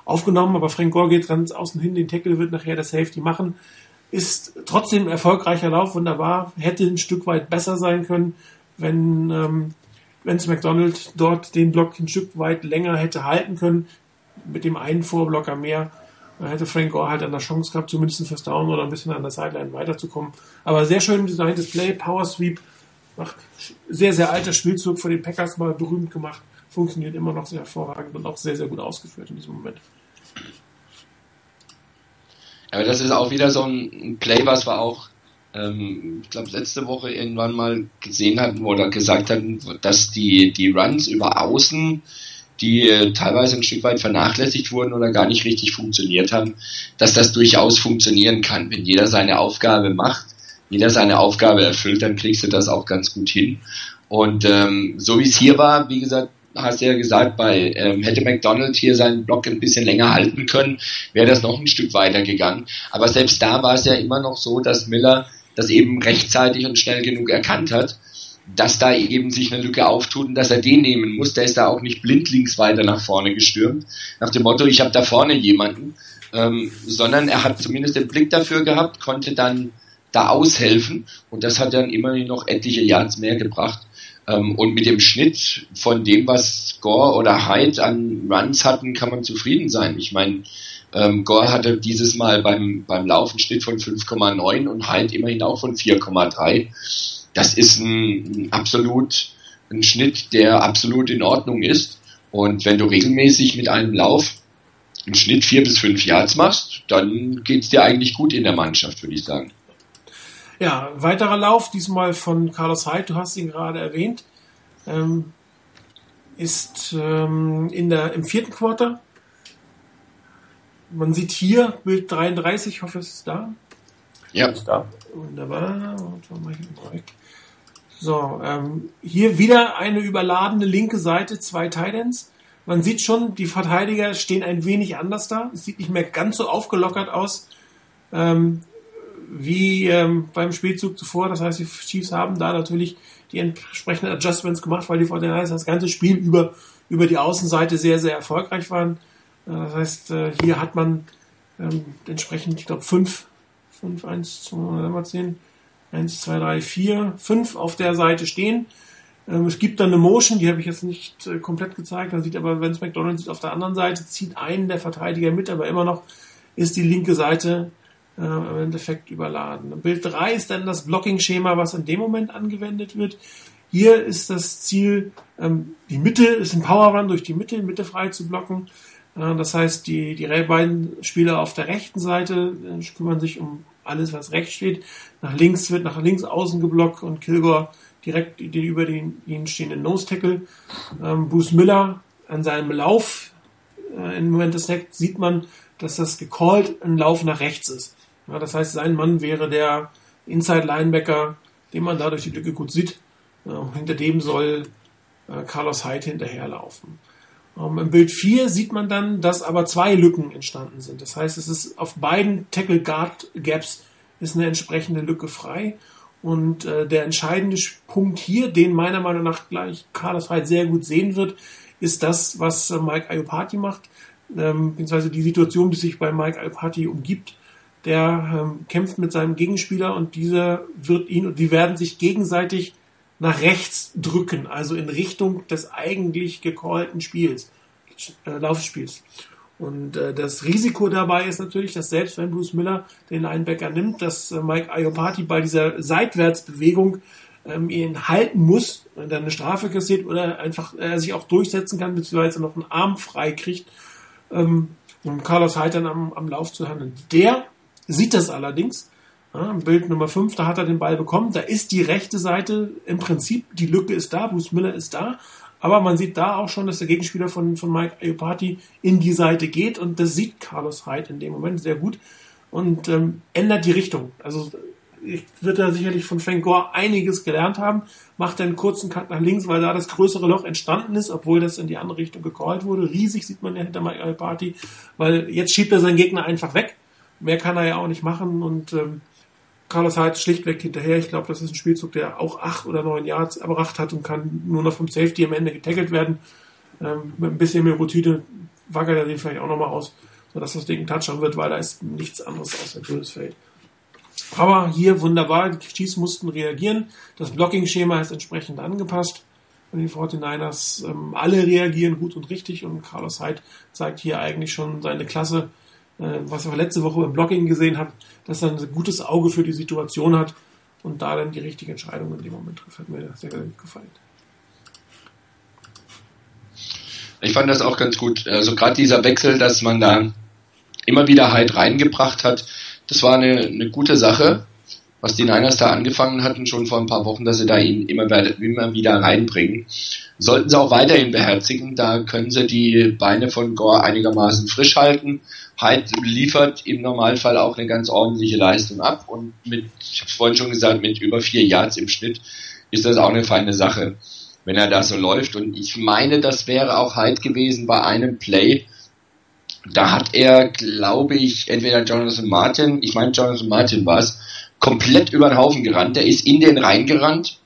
aufgenommen, aber Frank Gore geht ganz außen hin, den Tackle wird nachher der Safety machen ist trotzdem ein erfolgreicher Lauf, wunderbar, hätte ein Stück weit besser sein können, wenn ähm, Vince McDonald dort den Block ein Stück weit länger hätte halten können, mit dem einen Vorblocker mehr. Hätte Frank Gore halt an der Chance gehabt, zumindest fürs Down oder ein bisschen an der Sideline weiterzukommen. Aber sehr schön designtes Play, Power Sweep, macht sehr, sehr alter Spielzug von den Packers mal berühmt gemacht, funktioniert immer noch sehr hervorragend und auch sehr, sehr gut ausgeführt in diesem Moment. Aber das ist auch wieder so ein Play, was wir auch, ähm, ich glaube, letzte Woche irgendwann mal gesehen hatten oder gesagt hatten, dass die, die Runs über Außen, die äh, teilweise ein Stück weit vernachlässigt wurden oder gar nicht richtig funktioniert haben, dass das durchaus funktionieren kann. Wenn jeder seine Aufgabe macht, jeder seine Aufgabe erfüllt, dann kriegst du das auch ganz gut hin. Und ähm, so wie es hier war, wie gesagt, hast du ja gesagt, bei ähm, hätte McDonald hier seinen Block ein bisschen länger halten können, wäre das noch ein Stück weiter gegangen. Aber selbst da war es ja immer noch so, dass Miller das eben rechtzeitig und schnell genug erkannt hat, dass da eben sich eine Lücke auftut und dass er den nehmen muss. Der ist da auch nicht blindlings weiter nach vorne gestürmt, nach dem Motto, ich habe da vorne jemanden, ähm, sondern er hat zumindest den Blick dafür gehabt, konnte dann da aushelfen und das hat dann immerhin noch etliche Yards mehr gebracht. Ähm, und mit dem Schnitt von dem, was Gore oder Hyde an Runs hatten, kann man zufrieden sein. Ich meine, ähm, Gore hatte dieses Mal beim, beim Laufen Schnitt von 5,9 und Hyde immerhin auch von 4,3. Das ist ein, ein absolut ein Schnitt, der absolut in Ordnung ist. Und wenn du regelmäßig mit einem Lauf im Schnitt vier bis fünf Yards machst, dann geht's dir eigentlich gut in der Mannschaft, würde ich sagen. Ja, weiterer Lauf, diesmal von Carlos Hyde, du hast ihn gerade erwähnt, ähm, ist ähm, in der, im vierten Quarter. Man sieht hier Bild 33, ich hoffe es ist da. Ja. Ist da. Wunderbar. So, ähm, hier wieder eine überladene linke Seite, zwei Titans. Man sieht schon, die Verteidiger stehen ein wenig anders da. Es sieht nicht mehr ganz so aufgelockert aus ähm, wie ähm, beim Spielzug zuvor. Das heißt, die Chiefs haben da natürlich die entsprechenden Adjustments gemacht, weil die 49ers das ganze Spiel über, über die Außenseite sehr, sehr erfolgreich waren. Äh, das heißt, äh, hier hat man ähm, entsprechend, ich glaube, fünf 5, 1, 2, 10, 1, 2, 3, 4, 5 auf der Seite stehen. Ähm, es gibt dann eine Motion, die habe ich jetzt nicht äh, komplett gezeigt. Man sieht aber, Vince McDonald sieht auf der anderen Seite, zieht einen der Verteidiger mit, aber immer noch ist die linke Seite äh, im Endeffekt überladen. Bild 3 ist dann das Blocking-Schema, was in dem Moment angewendet wird. Hier ist das Ziel, ähm, die Mitte ist ein Power Run durch die Mitte, Mitte frei zu blocken. Äh, das heißt, die, die beiden Spieler auf der rechten Seite äh, kümmern sich um alles, was rechts steht. Nach links wird nach links außen geblockt und Kilgore direkt über den ihnen stehenden Nose Tackle. Ähm, Bruce Miller an seinem Lauf äh, im Moment des Snacks sieht man, dass das gecallt ein Lauf nach rechts ist. Ja, das heißt, sein Mann wäre der Inside Linebacker, den man da durch die Lücke gut sieht. Äh, hinter dem soll äh, Carlos Hyde hinterherlaufen. Ähm, Im Bild 4 sieht man dann, dass aber zwei Lücken entstanden sind. Das heißt, es ist auf beiden Tackle Guard Gaps ist eine entsprechende Lücke frei. Und äh, der entscheidende Punkt hier, den meiner Meinung nach gleich Carlos Hyde sehr gut sehen wird, ist das, was äh, Mike Iopati macht, ähm, beziehungsweise die Situation, die sich bei Mike Iopati umgibt. Der ähm, kämpft mit seinem Gegenspieler und dieser wird ihn und die werden sich gegenseitig nach rechts drücken, also in Richtung des eigentlich gecallten Spiels, äh, Laufspiels. Und äh, das Risiko dabei ist natürlich, dass selbst wenn Bruce Miller den Linebacker nimmt, dass äh, Mike Iopati bei dieser Seitwärtsbewegung ähm, ihn halten muss und dann eine Strafe kassiert oder einfach er sich auch durchsetzen kann, beziehungsweise noch einen Arm frei kriegt, ähm, um Carlos dann am, am Lauf zu handeln. Der sieht das allerdings ja, Bild Nummer 5, da hat er den Ball bekommen. Da ist die rechte Seite im Prinzip, die Lücke ist da, Bruce Miller ist da. Aber man sieht da auch schon, dass der Gegenspieler von, von Mike Iopati in die Seite geht und das sieht Carlos Hyde in dem Moment sehr gut und ähm, ändert die Richtung. Also wird er sicherlich von Frank Gore einiges gelernt haben, macht einen kurzen Cut nach links, weil da das größere Loch entstanden ist, obwohl das in die andere Richtung gecallt wurde. Riesig sieht man ja hinter Mike Iopati, weil jetzt schiebt er seinen Gegner einfach weg. Mehr kann er ja auch nicht machen und ähm, Carlos Hyde schlichtweg hinterher. Ich glaube, das ist ein Spielzug, der auch acht oder neun Yards erbracht hat und kann nur noch vom Safety am Ende getackelt werden. Ähm, mit ein bisschen mehr Routine wackelt er den vielleicht auch nochmal aus, sodass das Ding ein Touchdown wird, weil da ist nichts anderes ein grünes Feld. Aber hier wunderbar, die Chiefs mussten reagieren. Das Blocking-Schema ist entsprechend angepasst. Und die 49ers ähm, alle reagieren gut und richtig und Carlos Hyde zeigt hier eigentlich schon seine Klasse was wir letzte Woche im Blogging gesehen haben, dass er ein gutes Auge für die Situation hat und da dann die richtige Entscheidung in dem Moment trifft. Hat mir sehr, gut gefallen. Ich fand das auch ganz gut. Also gerade dieser Wechsel, dass man da immer wieder halt reingebracht hat, das war eine, eine gute Sache, was die Niners da angefangen hatten, schon vor ein paar Wochen, dass sie da ihn immer, immer wieder reinbringen. Sollten sie auch weiterhin beherzigen, da können sie die Beine von Gore einigermaßen frisch halten Hyde liefert im Normalfall auch eine ganz ordentliche Leistung ab und mit, ich habe es vorhin schon gesagt, mit über vier Yards im Schnitt ist das auch eine feine Sache, wenn er da so läuft. Und ich meine, das wäre auch Hyde gewesen bei einem Play. Da hat er, glaube ich, entweder Jonathan Martin, ich meine Jonathan Martin war es, komplett über den Haufen gerannt. Der ist in den reingerannt,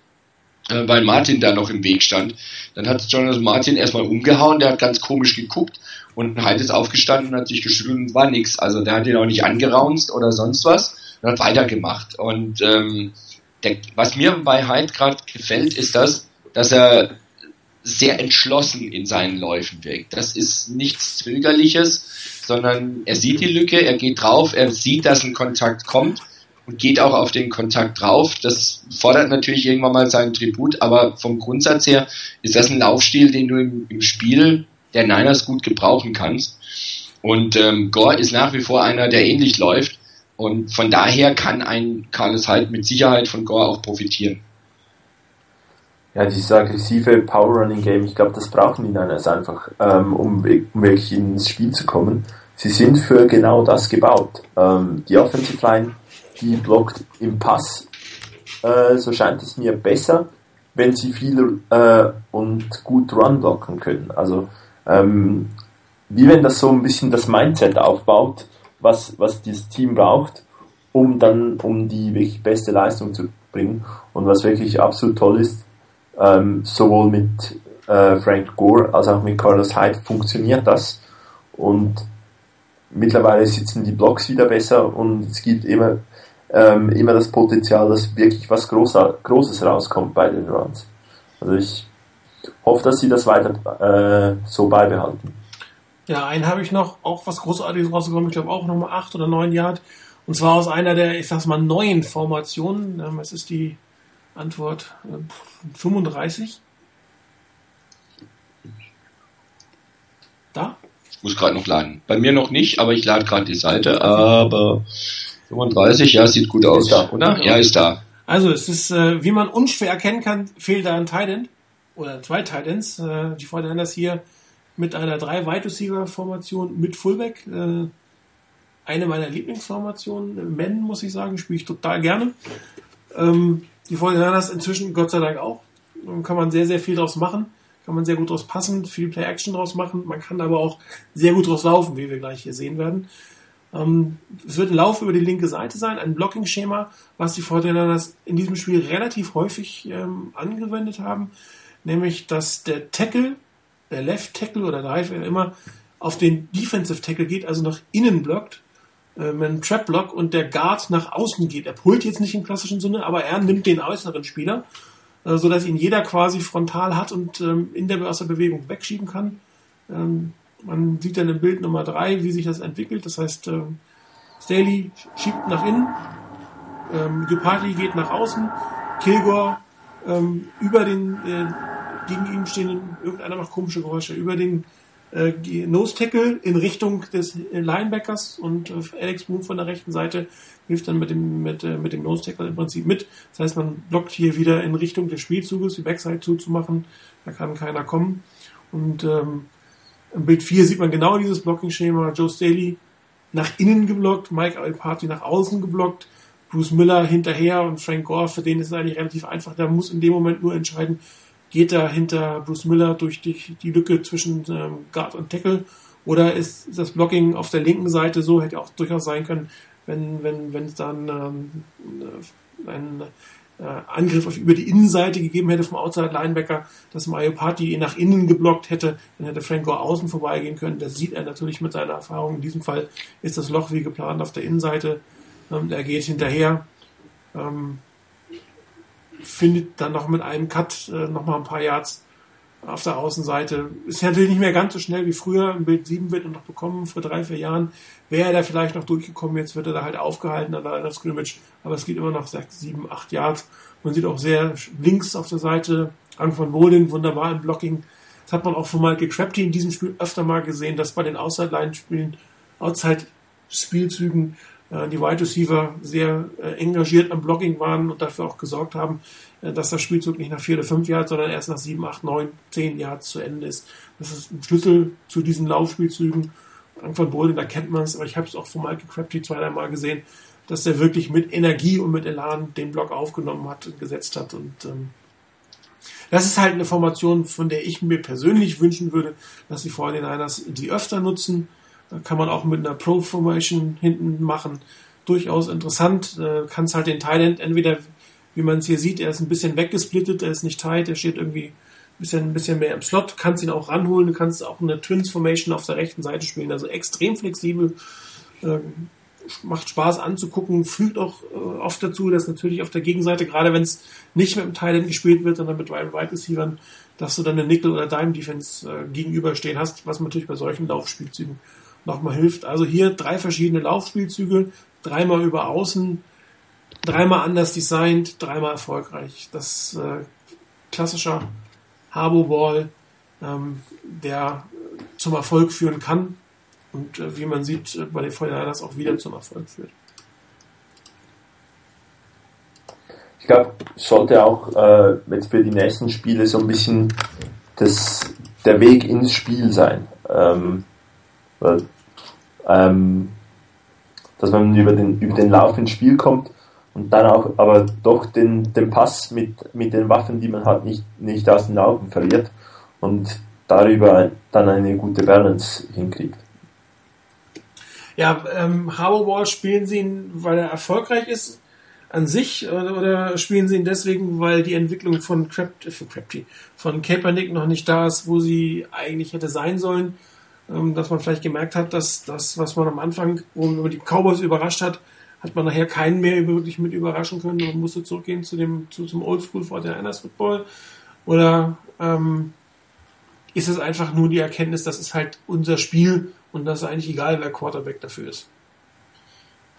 äh, weil Martin da noch im Weg stand. Dann hat Jonathan Martin erstmal umgehauen, der hat ganz komisch geguckt und Hyde ist aufgestanden und hat sich geschüttelt und war nix. Also der hat ihn auch nicht angeraunzt oder sonst was und hat weitergemacht. Und ähm, der, was mir bei Hyde gerade gefällt, ist das, dass er sehr entschlossen in seinen Läufen wirkt. Das ist nichts Zögerliches, sondern er sieht die Lücke, er geht drauf, er sieht, dass ein Kontakt kommt und geht auch auf den Kontakt drauf. Das fordert natürlich irgendwann mal seinen Tribut, aber vom Grundsatz her ist das ein Laufstil, den du im, im Spiel der Niners gut gebrauchen kannst. Und ähm, Gore ist nach wie vor einer, der ähnlich läuft. Und von daher kann ein Carlos Hyde mit Sicherheit von Gore auch profitieren. Ja, dieses aggressive Power Running Game, ich glaube, das brauchen die Niners einfach, ähm, um, um wirklich ins Spiel zu kommen. Sie sind für genau das gebaut. Ähm, die Offensive Line, die blockt im Pass, äh, so scheint es mir besser, wenn sie viel äh, und gut Run blocken können. Also ähm, wie wenn das so ein bisschen das Mindset aufbaut, was, was dieses Team braucht, um dann, um die wirklich beste Leistung zu bringen. Und was wirklich absolut toll ist, ähm, sowohl mit äh, Frank Gore als auch mit Carlos Hyde funktioniert das. Und mittlerweile sitzen die Blocks wieder besser und es gibt immer, ähm, immer das Potenzial, dass wirklich was Großer, Großes rauskommt bei den Runs. Also ich hoffe, dass sie das weiter äh, so beibehalten. Ja, einen habe ich noch, auch was Großartiges rausgekommen, ich glaube auch nochmal acht oder neun Yard. Und zwar aus einer der, ich sag's mal, neuen Formationen. Ähm, es ist die Antwort äh, 35. Da? Ich muss gerade noch laden. Bei mir noch nicht, aber ich lade gerade die Seite. Aber 35, ja, sieht gut aus, da, oder? Ja, ist da. Also es ist, äh, wie man unschwer erkennen kann, fehlt da ein Titan oder zwei Titans. Äh, die das hier mit einer drei Wide Receiver Formation mit Fullback. Äh, eine meiner Lieblingsformationen. Men, muss ich sagen, spiele ich total gerne. Ähm, die Fortinanders inzwischen Gott sei Dank auch. Kann man sehr, sehr viel draus machen. Kann man sehr gut draus passen, viel Play-Action draus machen. Man kann aber auch sehr gut draus laufen, wie wir gleich hier sehen werden. Ähm, es wird ein Lauf über die linke Seite sein, ein Blocking-Schema, was die Fortinanders in diesem Spiel relativ häufig ähm, angewendet haben. Nämlich, dass der Tackle der Left Tackle oder Drive, wer immer, auf den Defensive Tackle geht, also nach innen blockt, äh, mit einem Trap Block und der Guard nach außen geht. Er pullt jetzt nicht im klassischen Sinne, aber er nimmt den äußeren Spieler, äh, so dass ihn jeder quasi frontal hat und ähm, in der, aus der Bewegung wegschieben kann. Ähm, man sieht dann im Bild Nummer drei, wie sich das entwickelt. Das heißt, ähm, Staley schiebt nach innen, ähm, Gepati geht nach außen, Kilgore ähm, über den äh, gegen ihn stehen, irgendeiner macht komische Geräusche, über den äh, Nose Tackle in Richtung des Linebackers und äh, Alex Boone von der rechten Seite hilft dann mit dem, mit, äh, mit dem Nose Tackle im Prinzip mit. Das heißt, man blockt hier wieder in Richtung des Spielzuges, die Backside zuzumachen. Da kann keiner kommen. Und ähm, im Bild 4 sieht man genau dieses Blocking-Schema. Joe Staley nach innen geblockt, Mike Alparty nach außen geblockt, Bruce Miller hinterher und Frank Gore, für den ist es eigentlich relativ einfach. Der muss in dem Moment nur entscheiden, geht er hinter Bruce Miller durch die, die Lücke zwischen ähm, Guard und Tackle oder ist das Blocking auf der linken Seite so, hätte auch durchaus sein können, wenn, wenn, wenn es dann ähm, äh, äh, Angriff auf, über die Innenseite gegeben hätte vom Outside Linebacker, dass Mario Party nach innen geblockt hätte, dann hätte Franco außen vorbeigehen können. Das sieht er natürlich mit seiner Erfahrung. In diesem Fall ist das Loch wie geplant auf der Innenseite. Ähm, er geht hinterher. Ähm, findet dann noch mit einem Cut äh, noch mal ein paar Yards auf der Außenseite. Ist natürlich nicht mehr ganz so schnell wie früher. Im Bild 7 wird er noch bekommen, vor drei, vier Jahren. Wäre er da vielleicht noch durchgekommen, jetzt wird er da halt aufgehalten an der Scrimmage. Aber es geht immer noch sechs, sieben, acht Yards. Man sieht auch sehr links auf der Seite Rang von Wohlin, wunderbar im Blocking. Das hat man auch von Michael Crabtree in diesem Spiel öfter mal gesehen, dass bei den Outside-Line-Spielen, Outside-Spielzügen äh, die Wide Receiver sehr äh, engagiert am Blocking waren und dafür auch gesorgt haben, dass das Spielzug nicht nach vier oder fünf Yards, sondern erst nach sieben, acht, neun, zehn Yards zu Ende ist. Das ist ein Schlüssel zu diesen Laufspielzügen. Von Bolden, da kennt man es, aber ich habe es auch von Michael Crabtree zwei, drei Mal gesehen, dass der wirklich mit Energie und mit Elan den Block aufgenommen hat und gesetzt hat. Und ähm, das ist halt eine Formation, von der ich mir persönlich wünschen würde, dass die 49ers die öfter nutzen da kann man auch mit einer Pro-Formation hinten machen. Durchaus interessant. Äh, kannst halt den Thailand entweder, wie man es hier sieht, er ist ein bisschen weggesplittet, er ist nicht tight, er steht irgendwie ein bisschen, ein bisschen mehr im Slot, kannst ihn auch ranholen, du kannst auch eine Twins-Formation auf der rechten Seite spielen, also extrem flexibel. Ähm, macht Spaß anzugucken, fühlt auch äh, oft dazu, dass natürlich auf der Gegenseite, gerade wenn es nicht mit dem Thailand gespielt wird, sondern mit Wide Receivern, dass du dann eine Nickel- oder Dime-Defense äh, gegenüberstehen hast, was natürlich bei solchen Laufspielzügen nochmal hilft. Also hier drei verschiedene Laufspielzüge, dreimal über Außen, dreimal anders designt, dreimal erfolgreich. Das äh, klassischer Harbo Ball, ähm, der zum Erfolg führen kann. und äh, wie man sieht, äh, bei den Feuerwehrers auch wieder zum Erfolg führt. Ich glaube, sollte auch äh, jetzt für die nächsten Spiele so ein bisschen das, der Weg ins Spiel sein. Ähm, weil, ähm, dass man über den, über den Lauf ins Spiel kommt und dann auch aber doch den, den Pass mit, mit den Waffen, die man hat, nicht, nicht aus den Augen verliert und darüber dann eine gute Balance hinkriegt. Ja, ähm, Harbour spielen sie ihn, weil er erfolgreich ist an sich oder, oder spielen sie ihn deswegen, weil die Entwicklung von Crap, äh, Crapty, von Kaepernick noch nicht da ist, wo sie eigentlich hätte sein sollen? Ähm, dass man vielleicht gemerkt hat, dass das, was man am Anfang, wo man die Cowboys überrascht hat, hat man nachher keinen mehr wirklich mit überraschen können und musste zurückgehen zu dem, zu, zum Oldschool 49ers Football? Oder ähm, ist es einfach nur die Erkenntnis, das ist halt unser Spiel und das ist eigentlich egal, wer Quarterback dafür ist?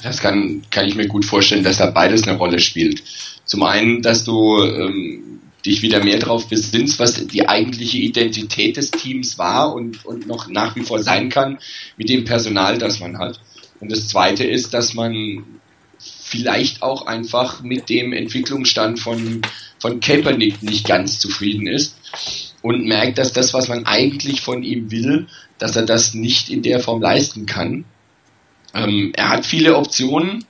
Das kann, kann ich mir gut vorstellen, dass da beides eine Rolle spielt. Zum einen, dass du ähm, dich wieder mehr darauf besinnst, was die eigentliche Identität des Teams war und, und noch nach wie vor sein kann mit dem Personal, das man hat. Und das Zweite ist, dass man vielleicht auch einfach mit dem Entwicklungsstand von, von Kaepernick nicht ganz zufrieden ist und merkt, dass das, was man eigentlich von ihm will, dass er das nicht in der Form leisten kann. Ähm, er hat viele Optionen,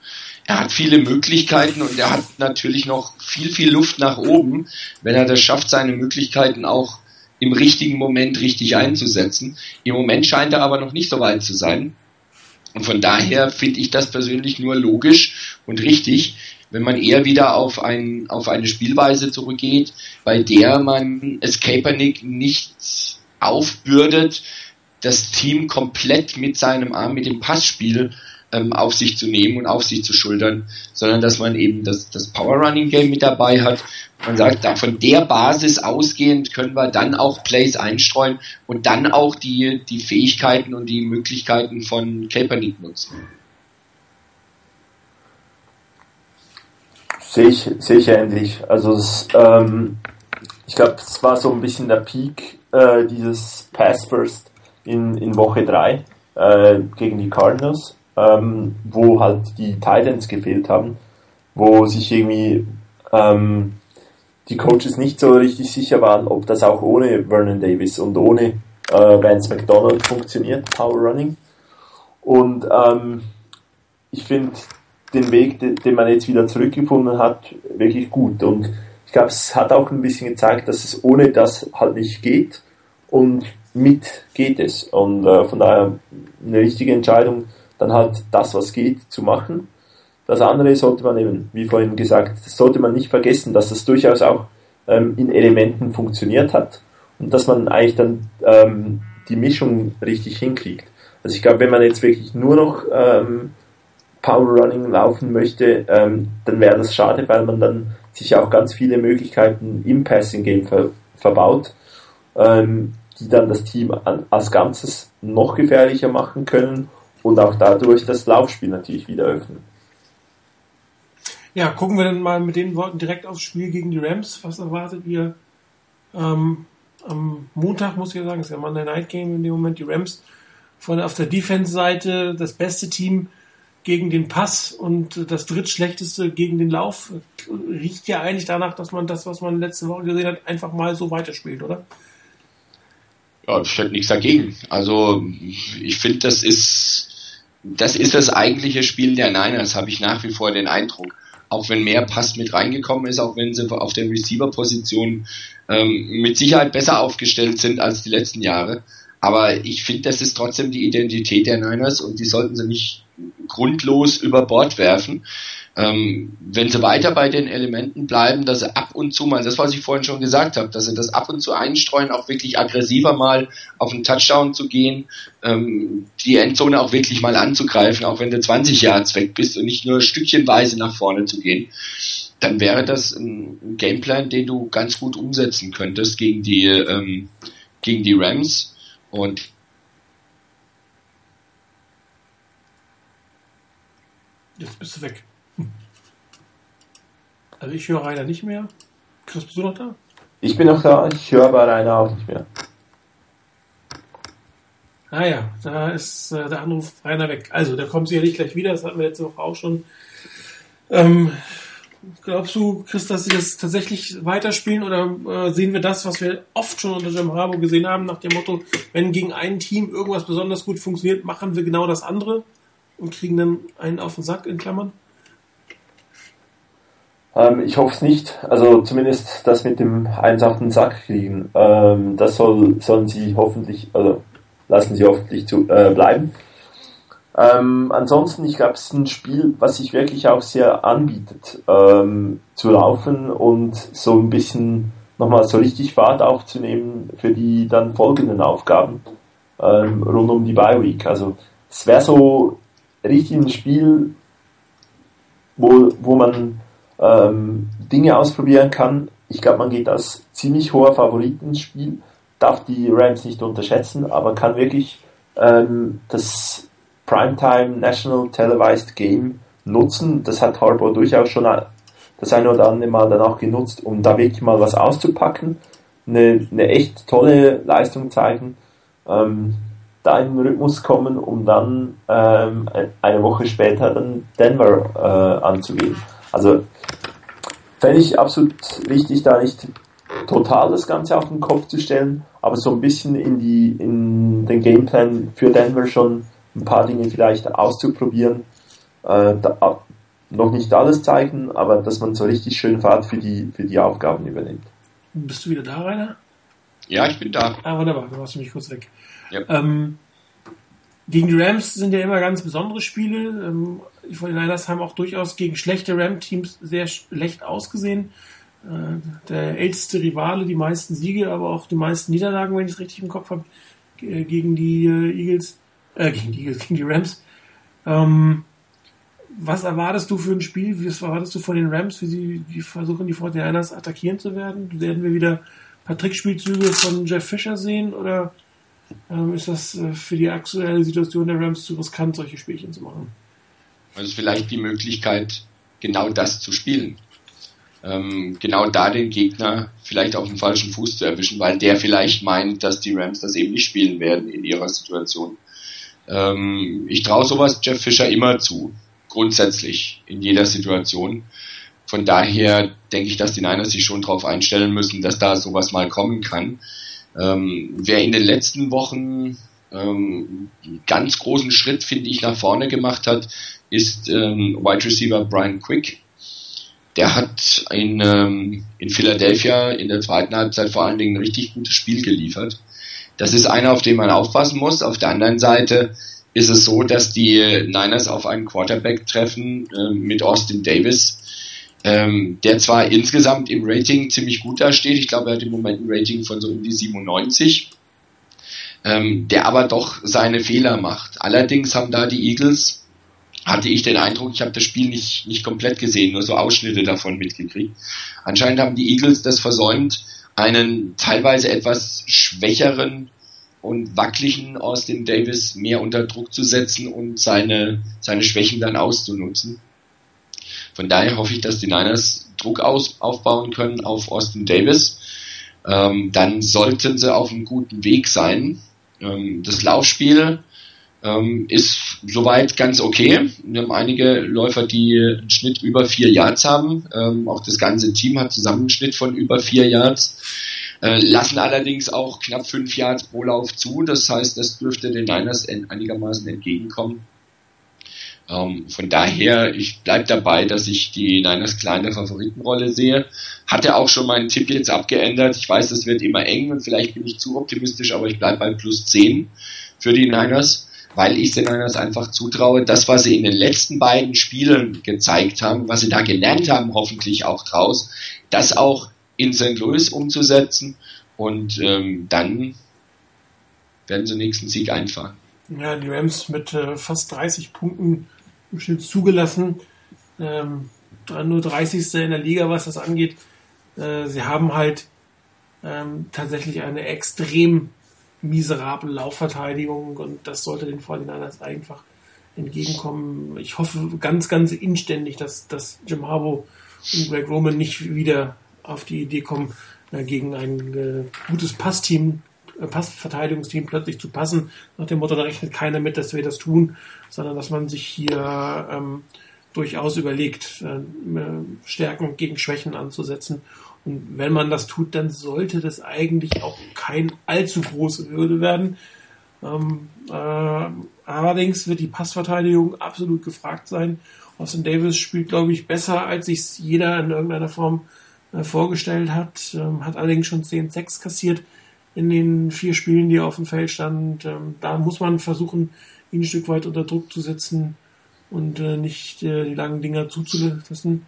er hat viele Möglichkeiten und er hat natürlich noch viel, viel Luft nach oben, wenn er das schafft, seine Möglichkeiten auch im richtigen Moment richtig einzusetzen. Im Moment scheint er aber noch nicht so weit zu sein. Und von daher finde ich das persönlich nur logisch und richtig, wenn man eher wieder auf, ein, auf eine Spielweise zurückgeht, bei der man es Kaepernick nicht aufbürdet, das Team komplett mit seinem Arm, mit dem Passspiel ähm, auf sich zu nehmen und auf sich zu schultern, sondern dass man eben das, das Power Running Game mit dabei hat. Man sagt, da von der Basis ausgehend können wir dann auch Plays einstreuen und dann auch die, die Fähigkeiten und die Möglichkeiten von Kaepernick nutzen. Sehe ich, sehe ich ähnlich. Also es, ähm, ich glaube, es war so ein bisschen der Peak äh, dieses Pass First in, in Woche 3 äh, gegen die Cardinals ähm, wo halt die Titans gefehlt haben, wo sich irgendwie ähm, die Coaches nicht so richtig sicher waren, ob das auch ohne Vernon Davis und ohne äh, Vance McDonald funktioniert, Power Running. Und ähm, ich finde den Weg, den, man jetzt wieder zurückgefunden hat, wirklich gut. Und ich glaube, es hat auch ein bisschen gezeigt, dass es ohne das halt nicht geht und mit geht es. Und äh, von daher eine richtige Entscheidung, dann halt das, was geht, zu machen. Das andere sollte man eben, wie vorhin gesagt, sollte man nicht vergessen, dass das durchaus auch ähm, in Elementen funktioniert hat und dass man eigentlich dann ähm, die Mischung richtig hinkriegt. Also ich glaube, wenn man jetzt wirklich nur noch ähm, Power Running laufen möchte, ähm, dann wäre das schade, weil man dann sich auch ganz viele Möglichkeiten im Passing Game ver verbaut, ähm, die dann das Team an, als Ganzes noch gefährlicher machen können und auch dadurch das Laufspiel natürlich wieder öffnen. Ja, gucken wir dann mal mit den Worten direkt aufs Spiel gegen die Rams. Was erwartet ihr ähm, am Montag, muss ich ja sagen, ist ja Monday Night Game in dem Moment. Die Rams von auf der Defense-Seite das beste Team gegen den Pass und das drittschlechteste gegen den Lauf. Riecht ja eigentlich danach, dass man das, was man letzte Woche gesehen hat, einfach mal so weiterspielt, oder? Ja, ich hätte nichts dagegen. Also ich finde, das ist das ist das eigentliche Spiel der Niners, habe ich nach wie vor den Eindruck. Auch wenn mehr Pass mit reingekommen ist, auch wenn sie auf der Receiver-Position ähm, mit Sicherheit besser aufgestellt sind als die letzten Jahre. Aber ich finde, das ist trotzdem die Identität der Niners und die sollten sie nicht grundlos über Bord werfen. Ähm, wenn sie weiter bei den Elementen bleiben, dass sie ab und zu mal, das was ich vorhin schon gesagt habe, dass sie das ab und zu einstreuen, auch wirklich aggressiver mal auf einen Touchdown zu gehen, ähm, die Endzone auch wirklich mal anzugreifen, auch wenn du 20 Yards weg bist und nicht nur stückchenweise nach vorne zu gehen, dann wäre das ein Gameplan, den du ganz gut umsetzen könntest gegen die, ähm, gegen die Rams und Jetzt bist du weg. Also ich höre Rainer nicht mehr. Chris, bist du noch da? Ich bin noch da, ich höre aber Rainer auch nicht mehr. Naja, ah da ist äh, der Anruf reiner weg. Also, der kommt sicherlich gleich wieder, das hatten wir letzte Woche auch schon. Ähm, glaubst du, Chris, dass sie das tatsächlich weiterspielen oder äh, sehen wir das, was wir oft schon unter Jim Harbour gesehen haben, nach dem Motto, wenn gegen ein Team irgendwas besonders gut funktioniert, machen wir genau das andere und kriegen dann einen auf den Sack in Klammern? Ähm, ich hoffe es nicht. Also zumindest das mit dem eins auf den Sack kriegen. Ähm, das soll, sollen sie hoffentlich, also lassen sie hoffentlich zu, äh, bleiben. Ähm, ansonsten, ich glaube, es ist ein Spiel, was sich wirklich auch sehr anbietet, ähm, zu laufen und so ein bisschen nochmal so richtig Fahrt aufzunehmen für die dann folgenden Aufgaben ähm, rund um die Bye Week. Also es wäre so richtig ein Spiel, wo, wo man ähm, Dinge ausprobieren kann. Ich glaube, man geht als ziemlich hoher Favorit ins Spiel, darf die Rams nicht unterschätzen, aber kann wirklich ähm, das Primetime National Televised Game nutzen. Das hat Harbour durchaus schon das eine oder andere Mal dann auch genutzt, um da wirklich mal was auszupacken, eine, eine echt tolle Leistung zeigen, ähm, da in den Rhythmus kommen, um dann ähm, eine Woche später dann Denver äh, anzugehen. Also fände ich absolut richtig, da nicht total das Ganze auf den Kopf zu stellen, aber so ein bisschen in die in den Gameplan für Denver schon ein paar Dinge vielleicht auszuprobieren. Äh, da, noch nicht alles zeigen, aber dass man so richtig schön Fahrt für die, für die Aufgaben übernimmt. Bist du wieder da, Rainer? Ja, ich bin da. Ah, wunderbar, du warst nämlich kurz weg. Ähm, gegen die Rams sind ja immer ganz besondere Spiele. Ähm, die 49ers haben auch durchaus gegen schlechte Ram-Teams sehr schlecht ausgesehen. Äh, der älteste Rivale, die meisten Siege, aber auch die meisten Niederlagen, wenn ich es richtig im Kopf habe, gegen die äh, Eagles, äh, gegen die Eagles, gegen die Rams. Ähm, was erwartest du für ein Spiel? Was erwartest du von den Rams? Wie sie wie versuchen, die 49ers attackieren zu werden? Werden wir wieder ein paar Trickspielzüge von Jeff Fisher sehen oder ähm, ist das äh, für die aktuelle Situation der Rams zu riskant, solche Spielchen zu machen? Also vielleicht die Möglichkeit, genau das zu spielen. Ähm, genau da den Gegner vielleicht auf dem falschen Fuß zu erwischen, weil der vielleicht meint, dass die Rams das eben nicht spielen werden in ihrer Situation. Ähm, ich traue sowas Jeff Fischer immer zu, grundsätzlich in jeder Situation. Von daher denke ich, dass die Niners sich schon darauf einstellen müssen, dass da sowas mal kommen kann. Ähm, wer in den letzten Wochen ähm, ganz großen Schritt, finde ich, nach vorne gemacht hat, ist ähm, Wide Receiver Brian Quick. Der hat in, ähm, in Philadelphia in der zweiten Halbzeit vor allen Dingen ein richtig gutes Spiel geliefert. Das ist einer, auf den man aufpassen muss. Auf der anderen Seite ist es so, dass die Niners auf einen Quarterback treffen äh, mit Austin Davis, ähm, der zwar insgesamt im Rating ziemlich gut dasteht, ich glaube, er hat im Moment ein Rating von so um die 97, ähm, der aber doch seine Fehler macht. Allerdings haben da die Eagles hatte ich den Eindruck, ich habe das Spiel nicht, nicht komplett gesehen, nur so Ausschnitte davon mitgekriegt. Anscheinend haben die Eagles das versäumt, einen teilweise etwas schwächeren und wackeligen Austin Davis mehr unter Druck zu setzen und seine, seine Schwächen dann auszunutzen. Von daher hoffe ich, dass die Niners Druck aus, aufbauen können auf Austin Davis. Ähm, dann sollten sie auf einem guten Weg sein. Ähm, das Laufspiel ähm, ist soweit ganz okay. Wir haben einige Läufer, die einen Schnitt über vier Yards haben. Ähm, auch das ganze Team hat zusammen einen Schnitt von über vier Yards. Äh, lassen allerdings auch knapp fünf Yards pro Lauf zu. Das heißt, das dürfte den Niners einigermaßen entgegenkommen. Ähm, von daher, ich bleib dabei, dass ich die Niners kleine Favoritenrolle sehe. Hatte auch schon meinen Tipp jetzt abgeändert. Ich weiß, es wird immer eng und vielleicht bin ich zu optimistisch, aber ich bleib bei plus 10 für die Niners weil ich den Niners einfach zutraue, das, was sie in den letzten beiden Spielen gezeigt haben, was sie da gelernt haben, hoffentlich auch draus, das auch in St. Louis umzusetzen und ähm, dann werden sie nächsten Sieg einfahren. Ja, die Rams mit äh, fast 30 Punkten im Schnitt zugelassen, ähm, nur 30. in der Liga, was das angeht. Äh, sie haben halt ähm, tatsächlich eine extrem miserable Laufverteidigung und das sollte den 49ers einfach entgegenkommen. Ich hoffe ganz, ganz inständig, dass, dass Jim Harbaugh und Greg Roman nicht wieder auf die Idee kommen, äh, gegen ein äh, gutes Passteam Passverteidigungsteam plötzlich zu passen, nach dem Motto, da rechnet keiner mit, dass wir das tun, sondern dass man sich hier ähm, durchaus überlegt, äh, Stärken gegen Schwächen anzusetzen. Und wenn man das tut, dann sollte das eigentlich auch kein allzu große Hürde werden. Ähm, äh, allerdings wird die Passverteidigung absolut gefragt sein. Austin Davis spielt, glaube ich, besser, als sich jeder in irgendeiner Form äh, vorgestellt hat. Ähm, hat allerdings schon 10 6 kassiert in den vier Spielen, die er auf dem Feld stand. Ähm, da muss man versuchen, ihn ein Stück weit unter Druck zu setzen und äh, nicht äh, die langen Dinger zuzulassen.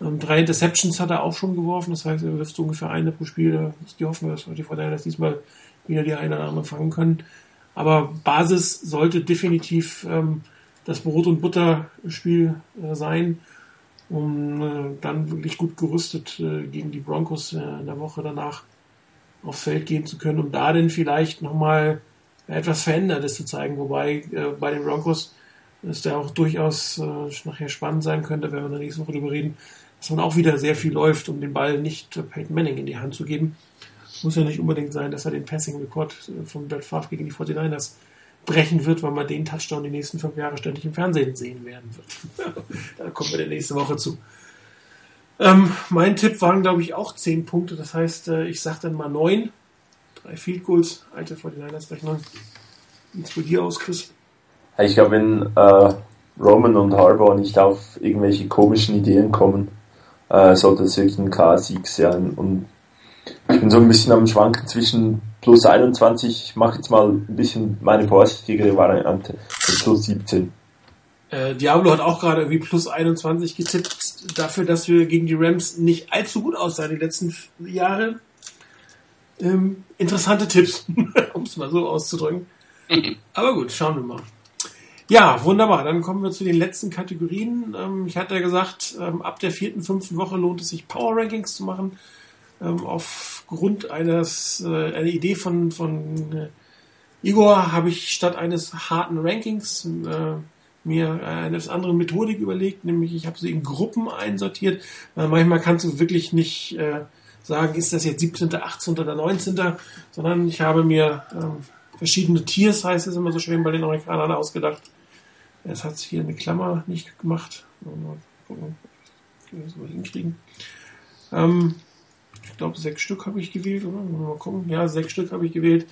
Ähm, drei Interceptions hat er auch schon geworfen, das heißt, er wirft so ungefähr eine pro Spiel. Da ist die Hoffnung, dass die Vorteile diesmal wieder die eine andere fangen können. Aber Basis sollte definitiv ähm, das Brot- und Butter-Spiel äh, sein, um dann wirklich gut gerüstet gegen die Broncos in der Woche danach aufs Feld gehen zu können, um da dann vielleicht nochmal etwas Verändertes zu zeigen. Wobei äh, bei den Broncos es da auch durchaus äh, nachher spannend sein könnte, wenn wir in der nächsten Woche darüber reden, dass man auch wieder sehr viel läuft, um den Ball nicht Peyton Manning in die Hand zu geben. Muss ja nicht unbedingt sein, dass er den Passing-Rekord von Brett Favre gegen die 49ers brechen wird, weil man den Touchdown die nächsten fünf Jahre ständig im Fernsehen sehen werden wird. (laughs) da kommen wir der nächste Woche zu. Ähm, mein Tipp waren, glaube ich, auch zehn Punkte. Das heißt, äh, ich sage dann mal neun. Drei Field Goals, alte 49ers-Rechnung. Wie sieht dir aus, Chris? Ich glaube, wenn äh, Roman und Harbour nicht auf irgendwelche komischen Ideen kommen, äh, sollte es wirklich ein K-Sieg sein. Und ich bin so ein bisschen am Schwanken zwischen plus 21, ich mache jetzt mal ein bisschen meine vorsichtigere Variante, plus 17. Äh, Diablo hat auch gerade irgendwie plus 21 getippt, dafür, dass wir gegen die Rams nicht allzu gut aussahen die letzten Jahre. Ähm, interessante Tipps, (laughs) um es mal so auszudrücken. (laughs) Aber gut, schauen wir mal. Ja, wunderbar. Dann kommen wir zu den letzten Kategorien. Ähm, ich hatte ja gesagt, ähm, ab der vierten, fünften Woche lohnt es sich, Power Rankings zu machen. Ähm, aufgrund eines, äh, einer Idee von, von äh, Igor habe ich statt eines harten Rankings äh, mir eine andere Methodik überlegt, nämlich ich habe sie in Gruppen einsortiert. Weil manchmal kannst du wirklich nicht äh, sagen, ist das jetzt 17., 18. oder 19., sondern ich habe mir ähm, verschiedene Tiers, heißt es immer so schön bei den Amerikanern, ausgedacht. Es hat hier eine Klammer nicht gemacht. Mal gucken, ob wir das mal hinkriegen. Ähm, ich glaube, sechs Stück habe ich gewählt, oder? Mal gucken. Ja, sechs Stück habe ich gewählt.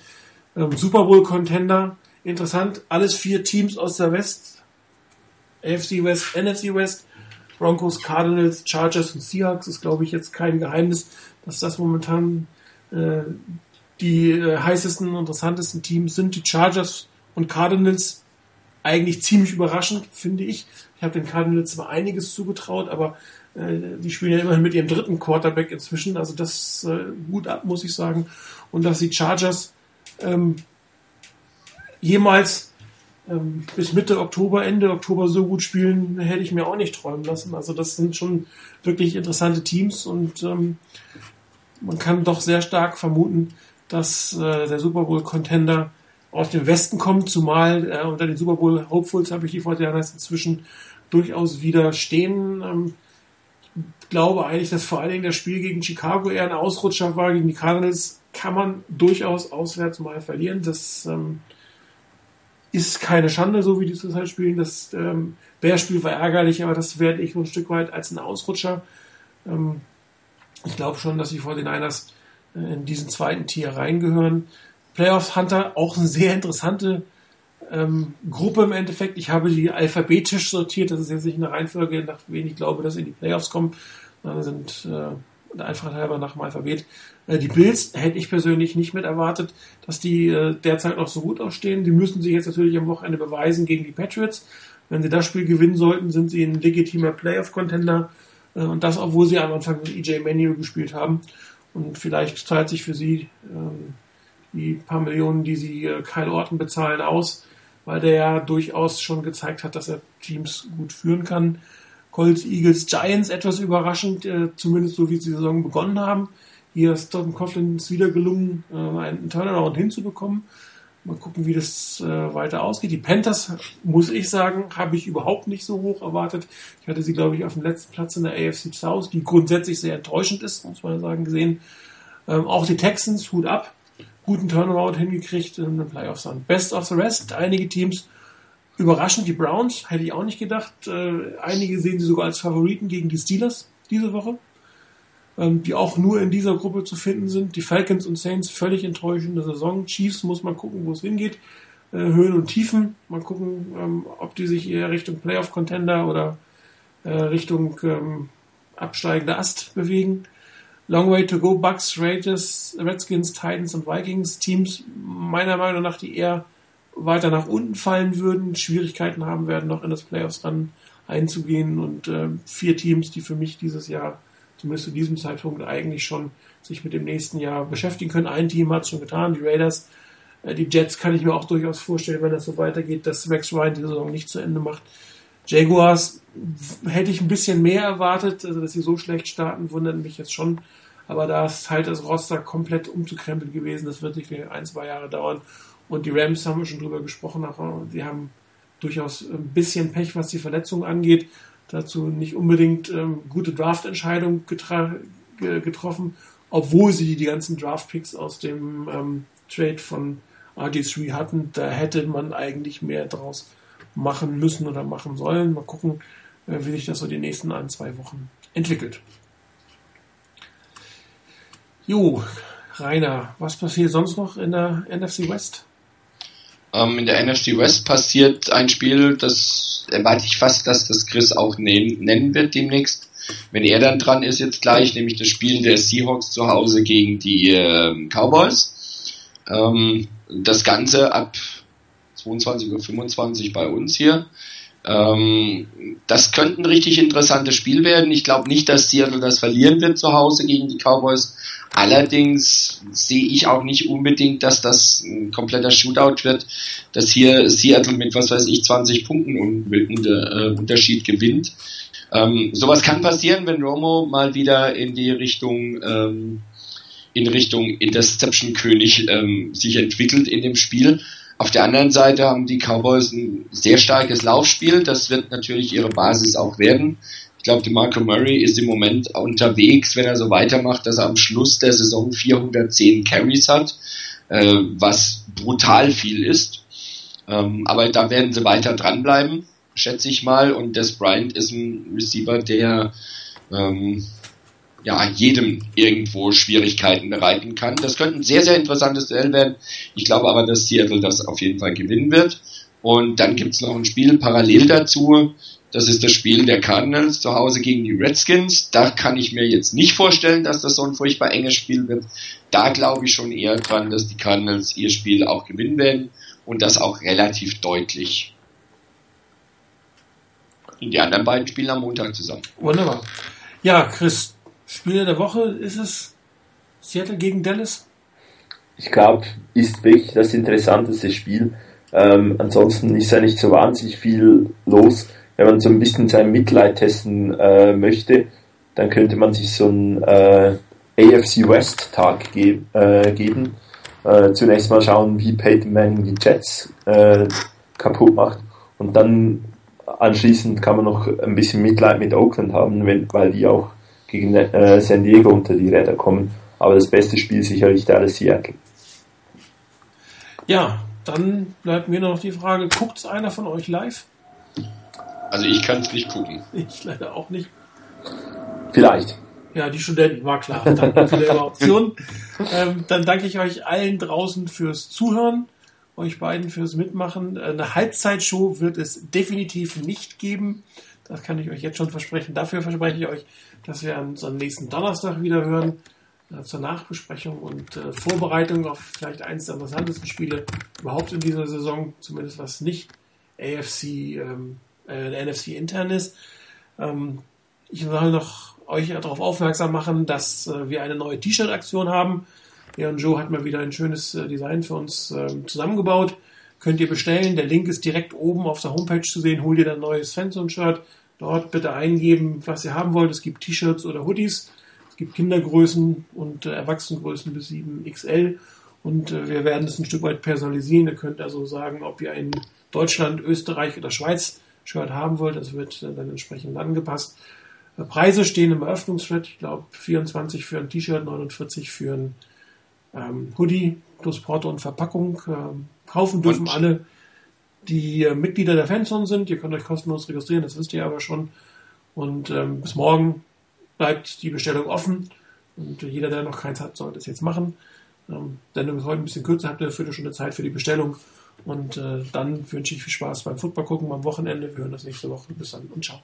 Ähm, Super Bowl Contender. Interessant. Alles vier Teams aus der West. AFC West, NFC West. Broncos, Cardinals, Chargers und Seahawks ist, glaube ich, jetzt kein Geheimnis, dass das momentan äh, die äh, heißesten, interessantesten Teams sind. Die Chargers und Cardinals eigentlich ziemlich überraschend, finde ich. Ich habe den Cardinals zwar einiges zugetraut, aber äh, die spielen ja immerhin mit ihrem dritten Quarterback inzwischen. Also das äh, gut ab, muss ich sagen. Und dass die Chargers ähm, jemals ähm, bis Mitte Oktober, Ende Oktober so gut spielen, hätte ich mir auch nicht träumen lassen. Also das sind schon wirklich interessante Teams und ähm, man kann doch sehr stark vermuten, dass äh, der Super Bowl Contender aus dem Westen kommt, zumal äh, unter den Super Bowl Hopefuls habe ich die 49ers inzwischen durchaus wieder stehen. Ähm, ich glaube eigentlich, dass vor allen Dingen das Spiel gegen Chicago eher ein Ausrutscher war. Gegen die Cardinals kann man durchaus auswärts mal verlieren. Das ähm, ist keine Schande, so wie die zurzeit spielen. Das ähm, Bears-Spiel war ärgerlich, aber das werde ich ein Stück weit als ein Ausrutscher. Ähm, ich glaube schon, dass die 49ers äh, in diesen zweiten Tier reingehören. Playoffs Hunter auch eine sehr interessante ähm, Gruppe im Endeffekt. Ich habe die alphabetisch sortiert. Das ist jetzt nicht eine Reihenfolge, nach wen ich glaube, dass in die Playoffs kommen. Sondern sind äh, einfach halber nach dem Alphabet. Äh, die Bills hätte ich persönlich nicht mit erwartet, dass die äh, derzeit noch so gut ausstehen. Die müssen sich jetzt natürlich am Wochenende beweisen gegen die Patriots. Wenn sie das Spiel gewinnen sollten, sind sie ein legitimer Playoff-Contender. Äh, und das, obwohl sie am Anfang mit EJ Manuel gespielt haben. Und vielleicht zahlt sich für sie ähm, die paar Millionen, die sie Kyle Orton bezahlen, aus, weil der ja durchaus schon gezeigt hat, dass er Teams gut führen kann. Colts, Eagles, Giants etwas überraschend, äh, zumindest so wie sie die Saison begonnen haben. Hier ist Tom Coughlin es wieder gelungen, äh, einen Turnaround hinzubekommen. Mal gucken, wie das äh, weiter ausgeht. Die Panthers, muss ich sagen, habe ich überhaupt nicht so hoch erwartet. Ich hatte sie, glaube ich, auf dem letzten Platz in der AFC South, die grundsätzlich sehr enttäuschend ist, muss man sagen, gesehen. Ähm, auch die Texans, Hut ab. guten Turnaround hingekriegt in den Playoffs. Best of the rest, einige Teams überraschend, die Browns, hätte ich auch nicht gedacht. Äh, einige sehen sie sogar als Favoriten gegen die Steelers diese Woche, ähm, die auch nur in dieser Gruppe zu finden sind. Die Falcons und Saints völlig enttäuschende Saison. Chiefs muss man gucken, wo es hingeht. Äh, Höhen und Tiefen. Mal gucken, ähm, ob die sich eher Richtung Playoff-Contender oder äh, Richtung ähm, absteigender Ast bewegen. Long way to go, Bucks, Raiders, Redskins, Titans und Vikings, Teams meiner Meinung nach, die eher weiter nach unten fallen würden, Schwierigkeiten haben werden, noch in das Playoffs ran einzugehen und äh, vier Teams, die für mich dieses Jahr, zumindest zu diesem Zeitpunkt, eigentlich schon sich mit dem nächsten Jahr beschäftigen können. Ein Team hat es schon getan, die Raiders. Äh, die Jets kann ich mir auch durchaus vorstellen, wenn das so weitergeht, dass Rex Ryan die Saison nicht zu Ende macht. Jaguars hätte ich ein bisschen mehr erwartet, also dass sie so schlecht starten, wundert mich jetzt schon. Aber da ist halt das Roster komplett umzukrempeln gewesen. Das wird sicherlich ein, zwei Jahre dauern. Und die Rams haben wir schon drüber gesprochen. Sie haben durchaus ein bisschen Pech, was die Verletzungen angeht. Dazu nicht unbedingt ähm, gute Draft-Entscheidungen getroffen, obwohl sie die ganzen Draft-Picks aus dem ähm, Trade von RG3 hatten. Da hätte man eigentlich mehr draus machen müssen oder machen sollen. Mal gucken, äh, wie sich das so die nächsten ein, zwei Wochen entwickelt. Jo, Rainer, was passiert sonst noch in der NFC West? Ähm, in der NFC West passiert ein Spiel, das erwarte ich fast, dass das Chris auch nennen wird demnächst. Wenn er dann dran ist jetzt gleich, nämlich das Spiel der Seahawks zu Hause gegen die äh, Cowboys. Ähm, das Ganze ab 22.25 Uhr bei uns hier. Ähm, das könnte ein richtig interessantes Spiel werden. Ich glaube nicht, dass Seattle das verlieren wird zu Hause gegen die Cowboys. Allerdings sehe ich auch nicht unbedingt, dass das ein kompletter Shootout wird, dass hier Seattle mit was weiß ich 20 Punkten unter, äh, Unterschied gewinnt. Ähm, sowas kann passieren, wenn Romo mal wieder in die Richtung ähm, in Richtung Interception König ähm, sich entwickelt in dem Spiel. Auf der anderen Seite haben die Cowboys ein sehr starkes Laufspiel. Das wird natürlich ihre Basis auch werden. Ich glaube, Marco Murray ist im Moment unterwegs, wenn er so weitermacht, dass er am Schluss der Saison 410 Carries hat, äh, was brutal viel ist. Ähm, aber da werden sie weiter dranbleiben, schätze ich mal. Und Des Bryant ist ein Receiver, der ähm, ja, jedem irgendwo Schwierigkeiten bereiten kann. Das könnte ein sehr, sehr interessantes Duell werden. Ich glaube aber, dass Seattle das auf jeden Fall gewinnen wird. Und dann gibt's noch ein Spiel parallel dazu. Das ist das Spiel der Cardinals zu Hause gegen die Redskins. Da kann ich mir jetzt nicht vorstellen, dass das so ein furchtbar enges Spiel wird. Da glaube ich schon eher dran, dass die Cardinals ihr Spiel auch gewinnen werden und das auch relativ deutlich. Und die anderen beiden spielen am Montag zusammen. Wunderbar. Ja, Chris, Spieler der Woche ist es Seattle gegen Dallas? Ich glaube, ist wirklich das interessanteste Spiel. Ähm, ansonsten ist ja nicht so wahnsinnig viel los wenn man so ein bisschen sein Mitleid testen äh, möchte, dann könnte man sich so einen äh, AFC West Tag ge äh, geben. Äh, zunächst mal schauen, wie Peyton Manning die Jets äh, kaputt macht und dann anschließend kann man noch ein bisschen Mitleid mit Oakland haben, wenn, weil die auch gegen äh, San Diego unter die Räder kommen. Aber das beste Spiel sicherlich Dallas Seattle. Ja, dann bleibt mir noch die Frage, guckt einer von euch live? Also ich kann es nicht gucken. Ich leider auch nicht. Vielleicht. Ja, die Studenten, war klar. Danke für die Option. (laughs) ähm, dann danke ich euch allen draußen fürs Zuhören, euch beiden fürs Mitmachen. Eine Halbzeitshow wird es definitiv nicht geben. Das kann ich euch jetzt schon versprechen. Dafür verspreche ich euch, dass wir am, am nächsten Donnerstag wieder hören äh, zur Nachbesprechung und äh, Vorbereitung auf vielleicht eins der interessantesten Spiele überhaupt in dieser Saison, zumindest was nicht AFC ähm, äh, NFC intern ist. Ähm, ich will noch euch darauf aufmerksam machen, dass äh, wir eine neue T-Shirt-Aktion haben. Ja, und Joe hat mal wieder ein schönes äh, Design für uns äh, zusammengebaut. Könnt ihr bestellen. Der Link ist direkt oben auf der Homepage zu sehen. Holt ihr ein neues Fanzone-Shirt. Dort bitte eingeben, was ihr haben wollt. Es gibt T-Shirts oder Hoodies. Es gibt Kindergrößen und äh, Erwachsenengrößen bis 7XL. Und äh, wir werden es ein Stück weit personalisieren. Ihr könnt also sagen, ob ihr in Deutschland, Österreich oder Schweiz Shirt haben wollt. Das wird dann entsprechend angepasst. Äh, Preise stehen im Eröffnungsschritt. Ich glaube 24 für ein T-Shirt, 49 für ein ähm, Hoodie. plus Porto und Verpackung. Äh, kaufen dürfen und? alle, die Mitglieder der Fanzone sind. Ihr könnt euch kostenlos registrieren, das wisst ihr aber schon. Und ähm, bis morgen bleibt die Bestellung offen. Und jeder, der noch keins hat, sollte es jetzt machen. Ähm, denn du heute ein bisschen kürzer, habt ihr eine Viertelstunde Zeit für die Bestellung. Und äh, dann wünsche ich viel Spaß beim Football gucken am Wochenende. Wir hören das nächste Woche. Bis dann und ciao.